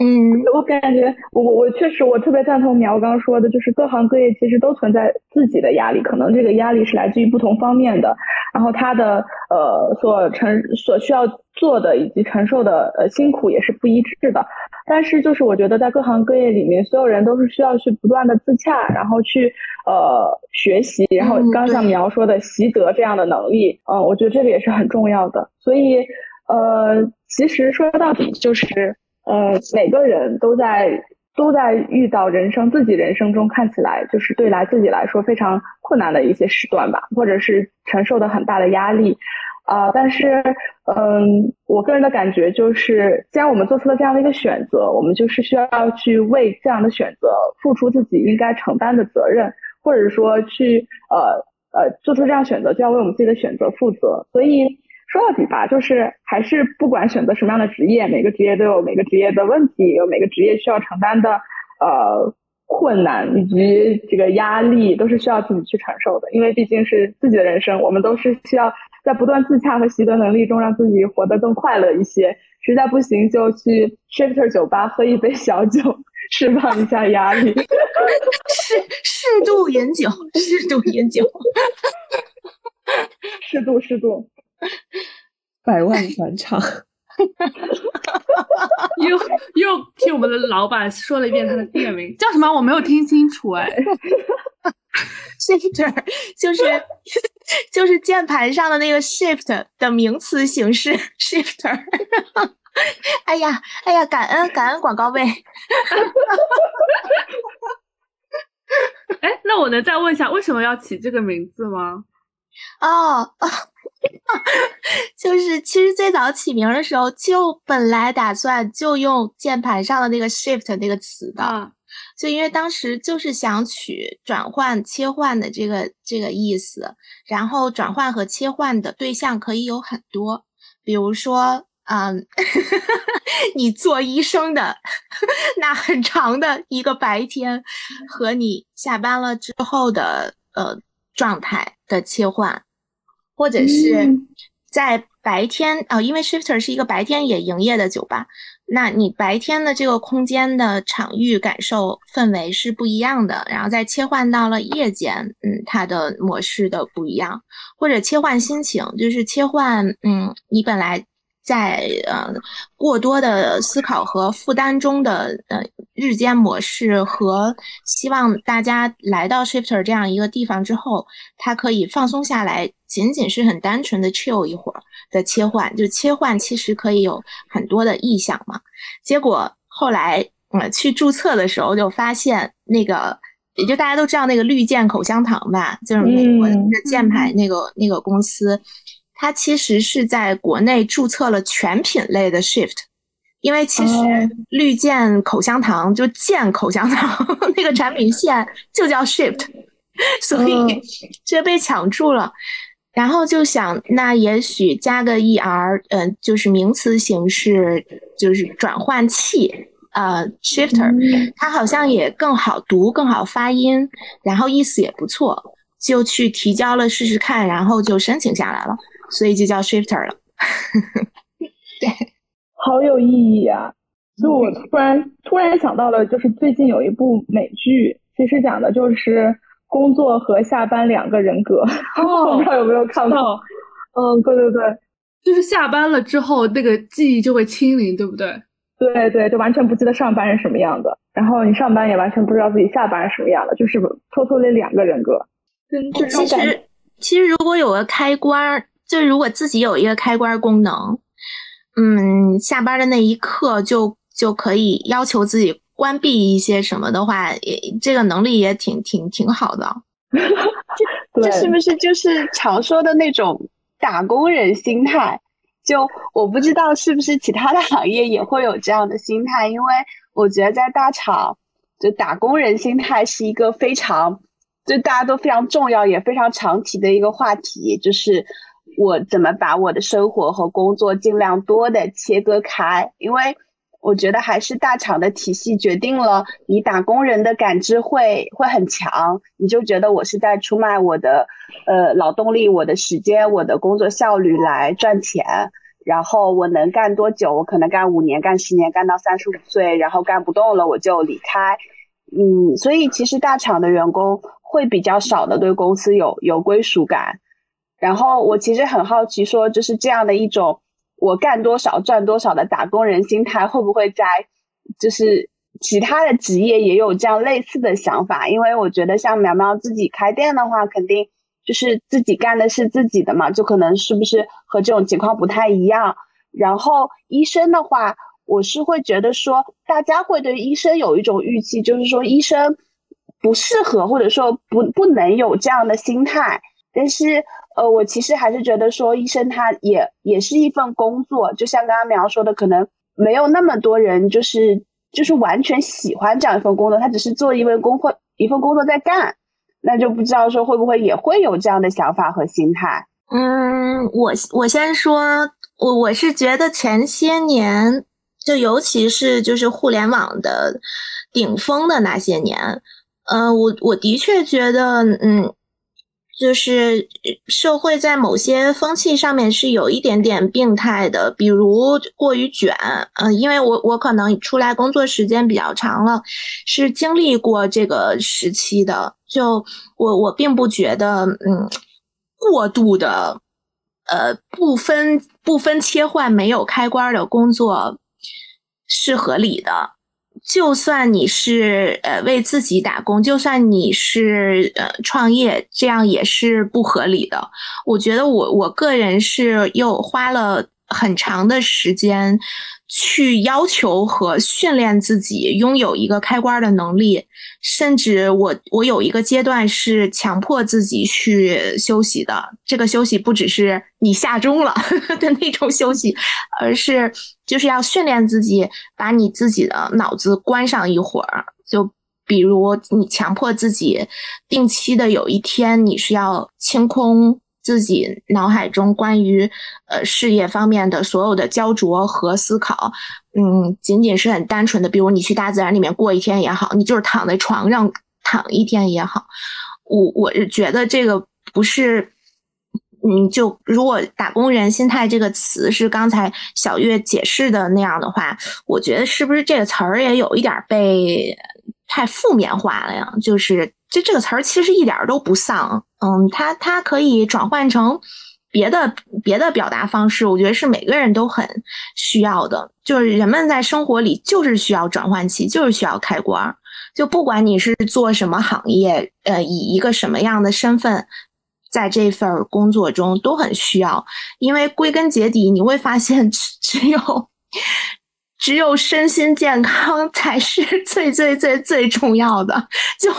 嗯，我感觉我我确实我特别赞同苗刚说的，就是各行各业其实都存在自己的压力，可能这个压力是来自于不同方面的，然后他的呃所承所需要做的以及承受的呃辛苦也是不一致的。但是就是我觉得在各行各业里面，所有人都是需要去不断的自洽，然后去呃学习，然后刚像苗说的习得这样的能力，嗯，我觉得这个也是很重要的。所以呃，其实说到底就是。呃，每个人都在都在遇到人生自己人生中看起来就是对来自己来说非常困难的一些时段吧，或者是承受的很大的压力啊。但是，嗯，我个人的感觉就是，既然我们做出了这样的一个选择，我们就是需要去为这样的选择付出自己应该承担的责任，或者说去呃呃做出这样选择，就要为我们自己的选择负责。所以。说到底吧，就是还是不管选择什么样的职业，每个职业都有每个职业的问题，有每个职业需要承担的呃困难以及这个压力都是需要自己去承受的，因为毕竟是自己的人生，我们都是需要在不断自洽和习得能力中让自己活得更快乐一些。实在不行就去 Shifter 酒吧喝一杯小酒，释放一下压力。适适度饮酒，适度饮酒，适 度适度。百万转场。又又替我们的老板说了一遍他的店名叫什么？我没有听清楚哎。Shifter 就是就是键盘上的那个 Shift 的名词形式 Shifter。哎呀哎呀，感恩感恩广告位。哎，那我能再问一下，为什么要起这个名字吗？哦哦。就是其实最早起名的时候，就本来打算就用键盘上的那个 shift 那个词的，就因为当时就是想取转换切换的这个这个意思，然后转换和切换的对象可以有很多，比如说，嗯，你做医生的 那很长的一个白天，和你下班了之后的呃状态的切换。或者是在白天啊，因为 Shifter 是一个白天也营业的酒吧，那你白天的这个空间的场域感受氛围是不一样的，然后再切换到了夜间，嗯，它的模式的不一样，或者切换心情，就是切换，嗯，你本来。在呃过多的思考和负担中的呃日间模式和希望大家来到 Shifter 这样一个地方之后，它可以放松下来，仅仅是很单纯的 chill 一会儿的切换，就切换其实可以有很多的意向嘛。结果后来呃去注册的时候就发现那个，也就大家都知道那个绿箭口香糖吧，就是美国的箭牌那个那个公司。它其实是在国内注册了全品类的 Shift，因为其实绿箭口香糖就箭口香糖 那个产品线就叫 Shift，所以 这被抢注了。然后就想，那也许加个 er，嗯，就是名词形式，就是转换器，呃，Shifter，它好像也更好读、更好发音，然后意思也不错，就去提交了试试看，然后就申请下来了。所以就叫 shifter 了，对，好有意义啊！就我突然突然想到了，就是最近有一部美剧，其实讲的就是工作和下班两个人格。哦，不知道有没有看到？嗯，对对对，就是下班了之后，那个记忆就会清零，对不对？对对，就完全不记得上班是什么样的，然后你上班也完全不知道自己下班是什么样的，就是偷偷的两个人格。其实其实如果有个开关。就如果自己有一个开关功能，嗯，下班的那一刻就就可以要求自己关闭一些什么的话，也这个能力也挺挺挺好的。这这是不是就是常说的那种打工人心态？就我不知道是不是其他的行业也会有这样的心态，因为我觉得在大厂，就打工人心态是一个非常就大家都非常重要也非常常提的一个话题，就是。我怎么把我的生活和工作尽量多的切割开？因为我觉得还是大厂的体系决定了你打工人的感知会会很强，你就觉得我是在出卖我的呃劳动力、我的时间、我的工作效率来赚钱。然后我能干多久？我可能干五年、干十年、干到三十五岁，然后干不动了我就离开。嗯，所以其实大厂的员工会比较少的对公司有有归属感。然后我其实很好奇，说就是这样的一种我干多少赚多少的打工人心态，会不会在就是其他的职业也有这样类似的想法？因为我觉得像苗苗自己开店的话，肯定就是自己干的是自己的嘛，就可能是不是和这种情况不太一样。然后医生的话，我是会觉得说，大家会对医生有一种预期，就是说医生不适合，或者说不不能有这样的心态，但是。呃，我其实还是觉得说，医生他也也是一份工作，就像刚刚苗说的，可能没有那么多人就是就是完全喜欢这样一份工作，他只是做一份工作一份工作在干，那就不知道说会不会也会有这样的想法和心态。嗯，我我先说，我我是觉得前些年，就尤其是就是互联网的。顶峰的那些年，嗯，我我的确觉得，嗯，就是社会在某些风气上面是有一点点病态的，比如过于卷，嗯，因为我我可能出来工作时间比较长了，是经历过这个时期的，就我我并不觉得，嗯，过度的，呃，不分不分切换没有开关的工作是合理的。就算你是呃为自己打工，就算你是呃创业，这样也是不合理的。我觉得我我个人是又花了很长的时间去要求和训练自己拥有一个开关的能力。甚至我我有一个阶段是强迫自己去休息的，这个休息不只是你下钟了 的那种休息，而是就是要训练自己把你自己的脑子关上一会儿。就比如你强迫自己定期的有一天你是要清空自己脑海中关于呃事业方面的所有的焦灼和思考。嗯，仅仅是很单纯的，比如你去大自然里面过一天也好，你就是躺在床上躺一天也好，我我是觉得这个不是，嗯，就如果“打工人心态”这个词是刚才小月解释的那样的话，我觉得是不是这个词儿也有一点被太负面化了呀？就是这这个词儿其实一点都不丧，嗯，它它可以转换成。别的别的表达方式，我觉得是每个人都很需要的。就是人们在生活里就是需要转换期，就是需要开关。就不管你是做什么行业，呃，以一个什么样的身份，在这份工作中都很需要。因为归根结底，你会发现，只只有只有身心健康 才是最最最最重要的。就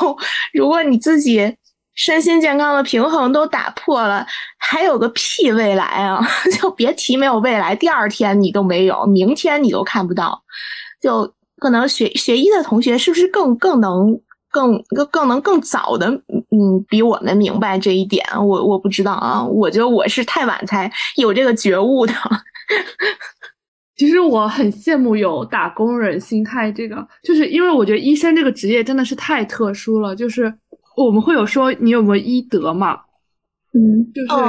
如果你自己。身心健康的平衡都打破了，还有个屁未来啊！就别提没有未来，第二天你都没有，明天你都看不到。就可能学学医的同学是不是更更能更更更能更早的嗯比我们明白这一点？我我不知道啊，我觉得我是太晚才有这个觉悟的。其实我很羡慕有打工人心态，这个就是因为我觉得医生这个职业真的是太特殊了，就是。我们会有说你有没有医德嘛？嗯，就是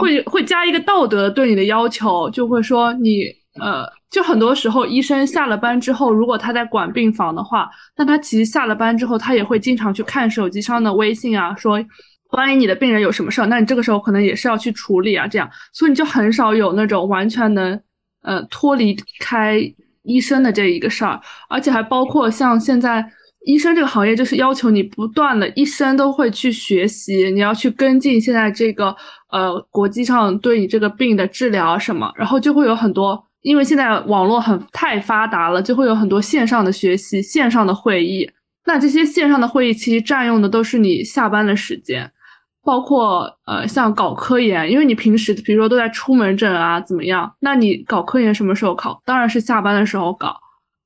会会加一个道德对你的要求，就会说你呃，就很多时候医生下了班之后，如果他在管病房的话，那他其实下了班之后，他也会经常去看手机上的微信啊，说关于你的病人有什么事儿，那你这个时候可能也是要去处理啊，这样，所以你就很少有那种完全能呃脱离开医生的这一个事儿，而且还包括像现在。医生这个行业就是要求你不断的，一生都会去学习，你要去跟进现在这个呃国际上对你这个病的治疗什么，然后就会有很多，因为现在网络很太发达了，就会有很多线上的学习、线上的会议。那这些线上的会议其实占用的都是你下班的时间，包括呃像搞科研，因为你平时比如说都在出门诊啊怎么样，那你搞科研什么时候考？当然是下班的时候搞。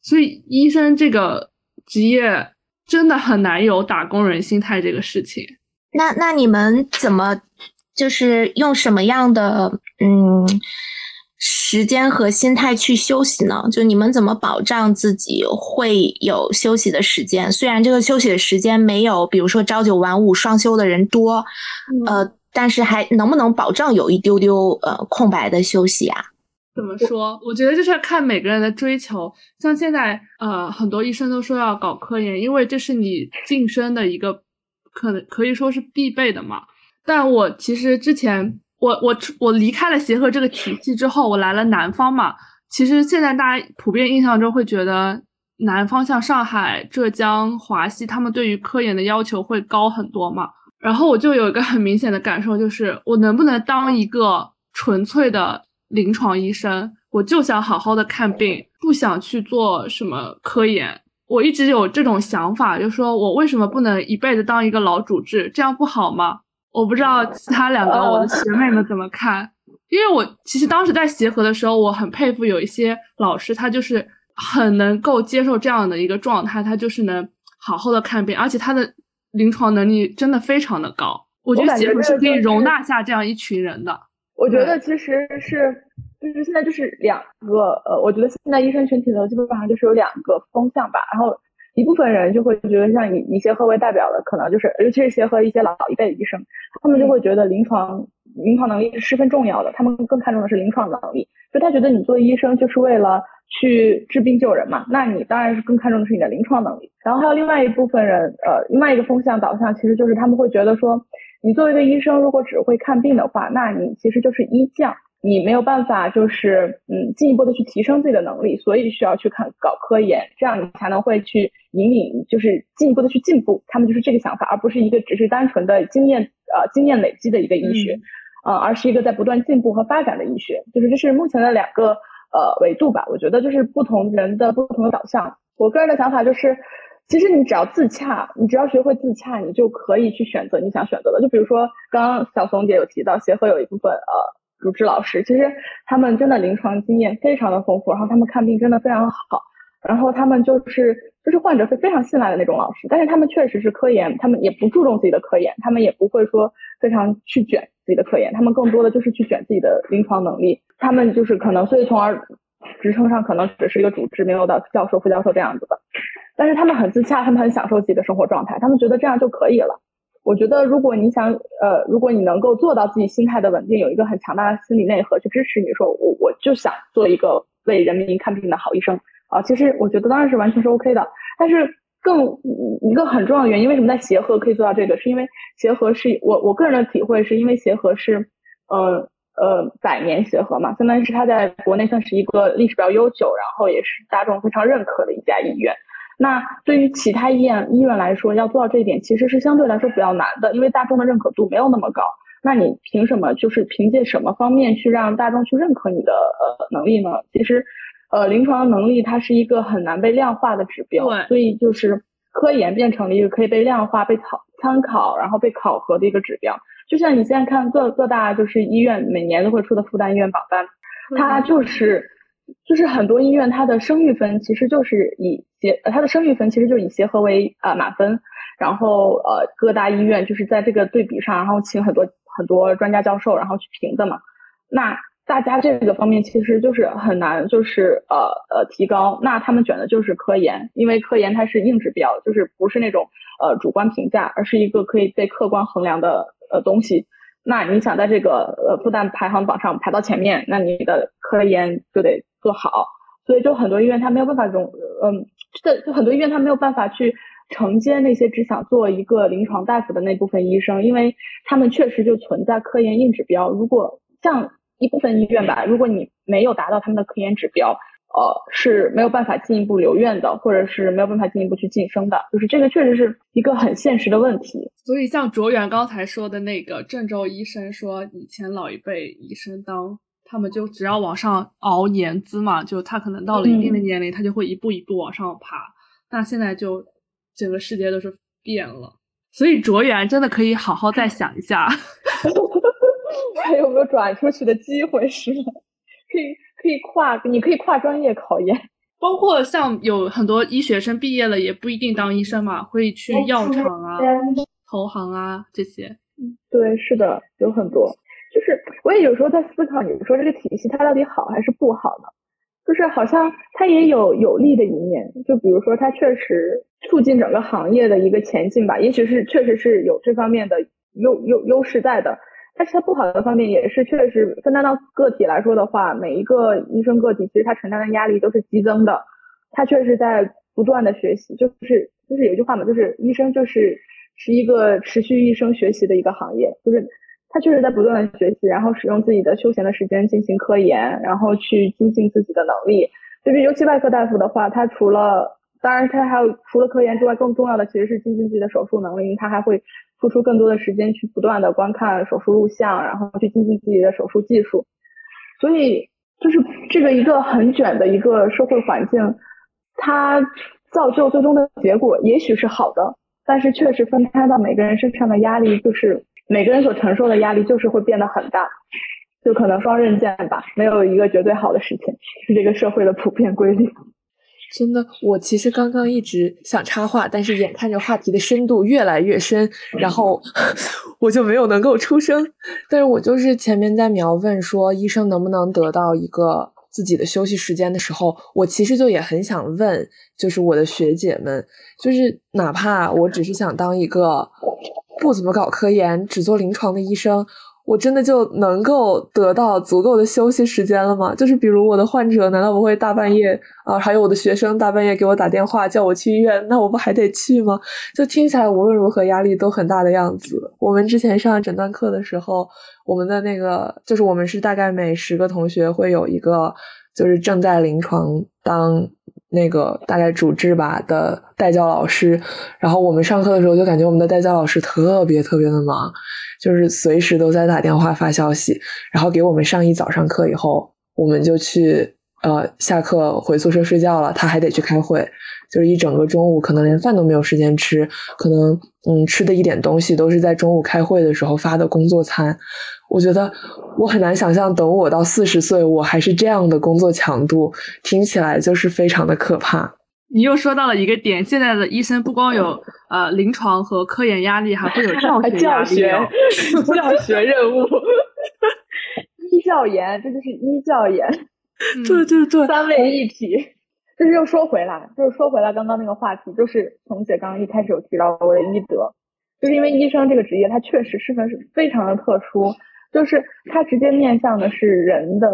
所以医生这个。职业真的很难有打工人心态这个事情。那那你们怎么就是用什么样的嗯时间和心态去休息呢？就你们怎么保障自己会有休息的时间？虽然这个休息的时间没有比如说朝九晚五双休的人多，呃，但是还能不能保障有一丢丢呃空白的休息啊？怎么说？我觉得就是看每个人的追求。像现在，呃，很多医生都说要搞科研，因为这是你晋升的一个，可能可以说是必备的嘛。但我其实之前，我我我离开了协和这个体系之后，我来了南方嘛。其实现在大家普遍印象中会觉得，南方像上海、浙江、华西，他们对于科研的要求会高很多嘛。然后我就有一个很明显的感受，就是我能不能当一个纯粹的。临床医生，我就想好好的看病，不想去做什么科研。我一直有这种想法，就说我为什么不能一辈子当一个老主治，这样不好吗？我不知道其他两个我的学妹们怎么看，因为我其实当时在协和的时候，我很佩服有一些老师，他就是很能够接受这样的一个状态，他就是能好好的看病，而且他的临床能力真的非常的高。我觉得协和是可以容纳下这样一群人的。我觉得其实是，就是现在就是两个，呃，我觉得现在医生群体呢，基本上就是有两个风向吧。然后一部分人就会觉得，像以以协和为代表的，可能就是尤其是协和一些老一辈的医生，他们就会觉得临床临床能力是十分重要的，他们更看重的是临床能力，就他觉得你做医生就是为了去治病救人嘛，那你当然是更看重的是你的临床能力。然后还有另外一部分人，呃，另外一个风向导向，其实就是他们会觉得说，你作为一个医生，如果只会看病的话，那你其实就是医将。你没有办法，就是嗯，进一步的去提升自己的能力，所以需要去看搞科研，这样你才能会去引领，就是进一步的去进步。他们就是这个想法，而不是一个只是单纯的经验呃经验累积的一个医学，呃，而是一个在不断进步和发展的医学。就是这是目前的两个呃维度吧。我觉得就是不同人的不同的导向。我个人的想法就是，其实你只要自洽，你只要学会自洽，你就可以去选择你想选择的。就比如说刚刚小松姐有提到协和有一部分呃。主治老师其实他们真的临床经验非常的丰富，然后他们看病真的非常好，然后他们就是就是患者会非常信赖的那种老师。但是他们确实是科研，他们也不注重自己的科研，他们也不会说非常去卷自己的科研，他们更多的就是去卷自己的临床能力。他们就是可能，所以从而职称上可能只是一个主治，没有到教授、副教授这样子的。但是他们很自洽，他们很享受自己的生活状态，他们觉得这样就可以了。我觉得，如果你想，呃，如果你能够做到自己心态的稳定，有一个很强大的心理内核去支持你，说我我就想做一个为人民看病的好医生啊，其实我觉得当然是完全是 OK 的。但是更一个很重要的原因，为什么在协和可以做到这个，是因为协和是我我个人的体会，是因为协和是，呃呃百年协和嘛，相当于是它在国内算是一个历史比较悠久，然后也是大众非常认可的一家医院。那对于其他医院医院来说，要做到这一点，其实是相对来说比较难的，因为大众的认可度没有那么高。那你凭什么，就是凭借什么方面去让大众去认可你的呃能力呢？其实，呃，临床能力它是一个很难被量化的指标，所以就是科研变成了一个可以被量化、被考参考，然后被考核的一个指标。就像你现在看各各大就是医院每年都会出的复旦医院榜单，它就是。就是很多医院，它的声誉分其实就是以协，它的声誉分其实就以协和为呃满分，然后呃各大医院就是在这个对比上，然后请很多很多专家教授，然后去评的嘛。那大家这个方面其实就是很难，就是呃呃提高。那他们卷的就是科研，因为科研它是硬指标，就是不是那种呃主观评价，而是一个可以被客观衡量的呃东西。那你想在这个呃复旦排行榜上排到前面，那你的科研就得做好。所以就很多医院它没有办法容，嗯，这就很多医院它没有办法去承接那些只想做一个临床大夫的那部分医生，因为他们确实就存在科研硬指标。如果像一部分医院吧，如果你没有达到他们的科研指标。呃，是没有办法进一步留院的，或者是没有办法进一步去晋升的，就是这个确实是一个很现实的问题。所以像卓远刚才说的那个郑州医生说，以前老一辈医生当他们就只要往上熬年资嘛，就他可能到了一定的年龄，他就会一步一步往上爬。那现在就整个世界都是变了，所以卓远真的可以好好再想一下，还有没有转出去的机会？是吗？可以。可以跨，你可以跨专业考研，包括像有很多医学生毕业了也不一定当医生嘛，会去药厂啊、投行啊这些。嗯，对，是的，有很多。就是我也有时候在思考，你说这个体系它到底好还是不好呢？就是好像它也有有利的一面，就比如说它确实促进整个行业的一个前进吧，也许是确实是有这方面的优优优势在的。但是它不好的方面也是，确实分担到个体来说的话，每一个医生个体其实他承担的压力都是激增的。他确实在不断的学习，就是就是有一句话嘛，就是医生就是是一个持续一生学习的一个行业，就是他确实在不断的学习，然后使用自己的休闲的时间进行科研，然后去精进自己的能力。就是尤其外科大夫的话，他除了当然他还有除了科研之外，更重要的其实是精进自己的手术能力，他还会。付出更多的时间去不断的观看手术录像，然后去精进自己的手术技术，所以就是这个一个很卷的一个社会环境，它造就最终的结果也许是好的，但是确实分摊到每个人身上的压力，就是每个人所承受的压力就是会变得很大，就可能双刃剑吧，没有一个绝对好的事情，是这个社会的普遍规律。真的，我其实刚刚一直想插话，但是眼看着话题的深度越来越深，然后我就没有能够出声。但是我就是前面在描问说，医生能不能得到一个自己的休息时间的时候，我其实就也很想问，就是我的学姐们，就是哪怕我只是想当一个不怎么搞科研、只做临床的医生。我真的就能够得到足够的休息时间了吗？就是比如我的患者难道不会大半夜啊？还有我的学生大半夜给我打电话叫我去医院，那我不还得去吗？就听起来无论如何压力都很大的样子。我们之前上诊断课的时候，我们的那个就是我们是大概每十个同学会有一个就是正在临床当。那个大概主治吧的代教老师，然后我们上课的时候就感觉我们的代教老师特别特别的忙，就是随时都在打电话发消息，然后给我们上一早上课以后，我们就去呃下课回宿舍睡觉了，他还得去开会，就是一整个中午可能连饭都没有时间吃，可能嗯吃的一点东西都是在中午开会的时候发的工作餐。我觉得我很难想象，等我到四十岁，我还是这样的工作强度，听起来就是非常的可怕。你又说到了一个点，现在的医生不光有呃临床和科研压力，还会有教学 教学，教学任务，医教研，这就是医教研。对对对，三位一体。就是又说回来，就是说回来刚刚那个话题，就是童姐刚刚一开始有提到我的医德，就是因为医生这个职业，它确实是份是非常的特殊。就是它直接面向的是人的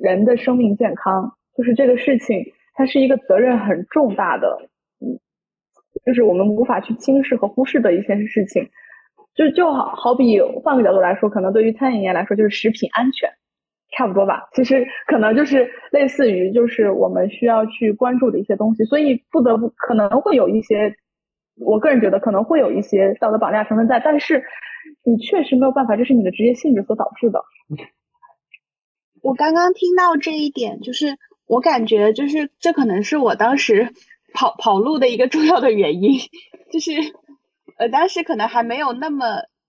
人的生命健康，就是这个事情，它是一个责任很重大的，嗯，就是我们无法去轻视和忽视的一件事情。就就好好比换个角度来说，可能对于餐饮业来说，就是食品安全，差不多吧。其实可能就是类似于就是我们需要去关注的一些东西，所以不得不可能会有一些，我个人觉得可能会有一些道德绑架成分在，但是。你确实没有办法，这是你的职业性质所导致的。我刚刚听到这一点，就是我感觉，就是这可能是我当时跑跑路的一个重要的原因，就是呃，当时可能还没有那么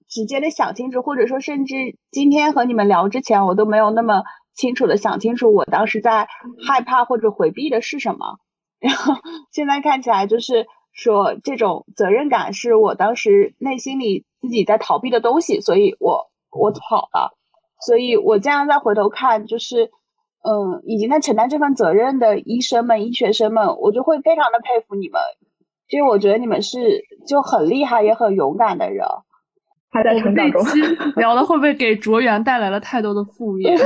直接的想清楚，或者说，甚至今天和你们聊之前，我都没有那么清楚的想清楚，我当时在害怕或者回避的是什么。然后现在看起来，就是说这种责任感是我当时内心里。自己在逃避的东西，所以我我跑了，所以我这样再回头看，就是嗯，已经在承担这份责任的医生们、医学生们，我就会非常的佩服你们，因为我觉得你们是就很厉害也很勇敢的人。还在成长中，聊的会不会给卓源带来了太多的负面？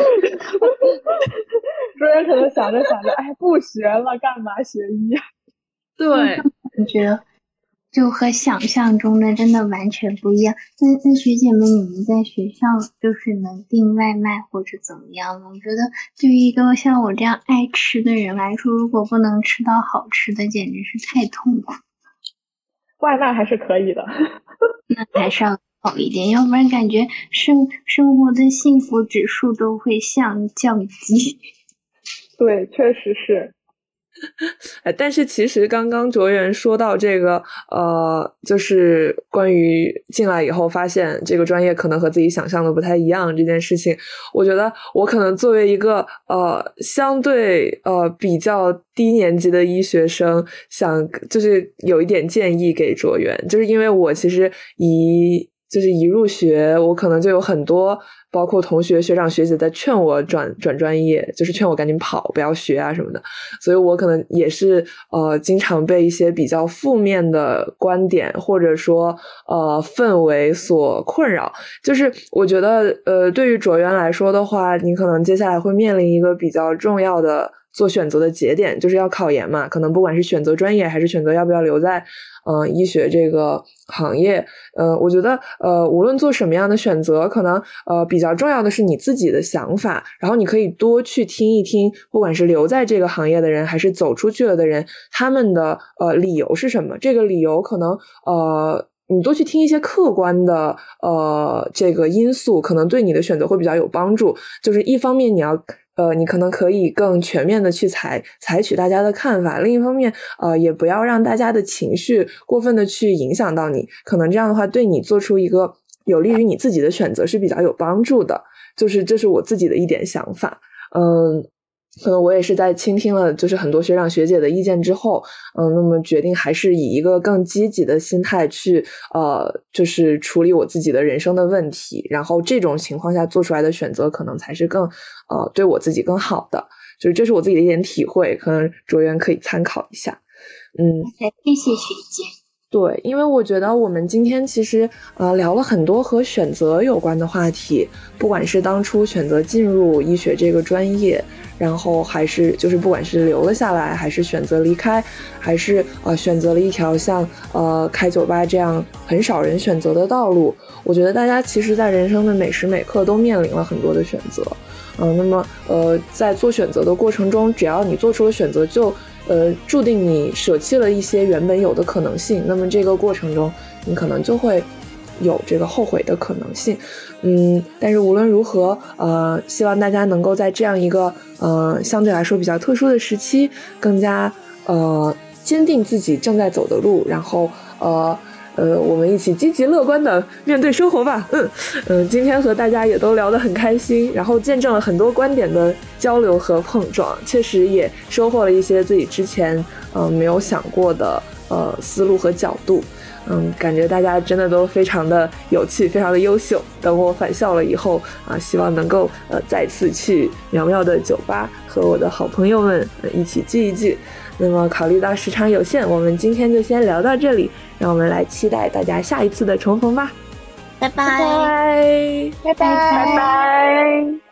卓源可能想着想着，哎，不学了，干嘛学医？对，我觉得？就和想象中的真的完全不一样。那那学姐们，你们在学校就是能订外卖或者怎么样吗？我觉得对于一个像我这样爱吃的人来说，如果不能吃到好吃的，简直是太痛苦。外卖还是可以的，那还是要好一点，要不然感觉生生活的幸福指数都会向降低。对，确实是。哎，但是其实刚刚卓源说到这个，呃，就是关于进来以后发现这个专业可能和自己想象的不太一样这件事情，我觉得我可能作为一个呃相对呃比较低年级的医学生，想就是有一点建议给卓源，就是因为我其实一就是一入学，我可能就有很多。包括同学、学长、学姐在劝我转转专业，就是劝我赶紧跑，不要学啊什么的。所以我可能也是呃，经常被一些比较负面的观点或者说呃氛围所困扰。就是我觉得呃，对于卓源来说的话，你可能接下来会面临一个比较重要的。做选择的节点就是要考研嘛，可能不管是选择专业还是选择要不要留在嗯医学这个行业，嗯，我觉得呃无论做什么样的选择，可能呃比较重要的是你自己的想法，然后你可以多去听一听，不管是留在这个行业的人还是走出去了的人，他们的呃理由是什么？这个理由可能呃你多去听一些客观的呃这个因素，可能对你的选择会比较有帮助。就是一方面你要。呃，你可能可以更全面的去采采取大家的看法，另一方面，呃，也不要让大家的情绪过分的去影响到你，可能这样的话对你做出一个有利于你自己的选择是比较有帮助的，就是这是我自己的一点想法。嗯，可能我也是在倾听了就是很多学长学姐的意见之后，嗯，那么决定还是以一个更积极的心态去呃，就是处理我自己的人生的问题，然后这种情况下做出来的选择可能才是更呃对我自己更好的，就是这是我自己的一点体会，可能卓源可以参考一下，嗯，谢谢学姐。对，因为我觉得我们今天其实呃聊了很多和选择有关的话题，不管是当初选择进入医学这个专业，然后还是就是不管是留了下来，还是选择离开，还是呃选择了一条像呃开酒吧这样很少人选择的道路，我觉得大家其实在人生的每时每刻都面临了很多的选择，嗯，那么呃在做选择的过程中，只要你做出了选择，就。呃，注定你舍弃了一些原本有的可能性，那么这个过程中，你可能就会有这个后悔的可能性。嗯，但是无论如何，呃，希望大家能够在这样一个呃相对来说比较特殊的时期，更加呃坚定自己正在走的路，然后呃。呃，我们一起积极乐观的面对生活吧。嗯嗯，今天和大家也都聊得很开心，然后见证了很多观点的交流和碰撞，确实也收获了一些自己之前嗯没有想过的呃思路和角度。嗯，感觉大家真的都非常的有趣，非常的优秀。等我返校了以后啊，希望能够呃再次去苗苗的酒吧和我的好朋友们一起聚一聚。那么考虑到时长有限我们今天就先聊到这里让我们来期待大家下一次的重逢吧。拜拜。拜拜。拜拜。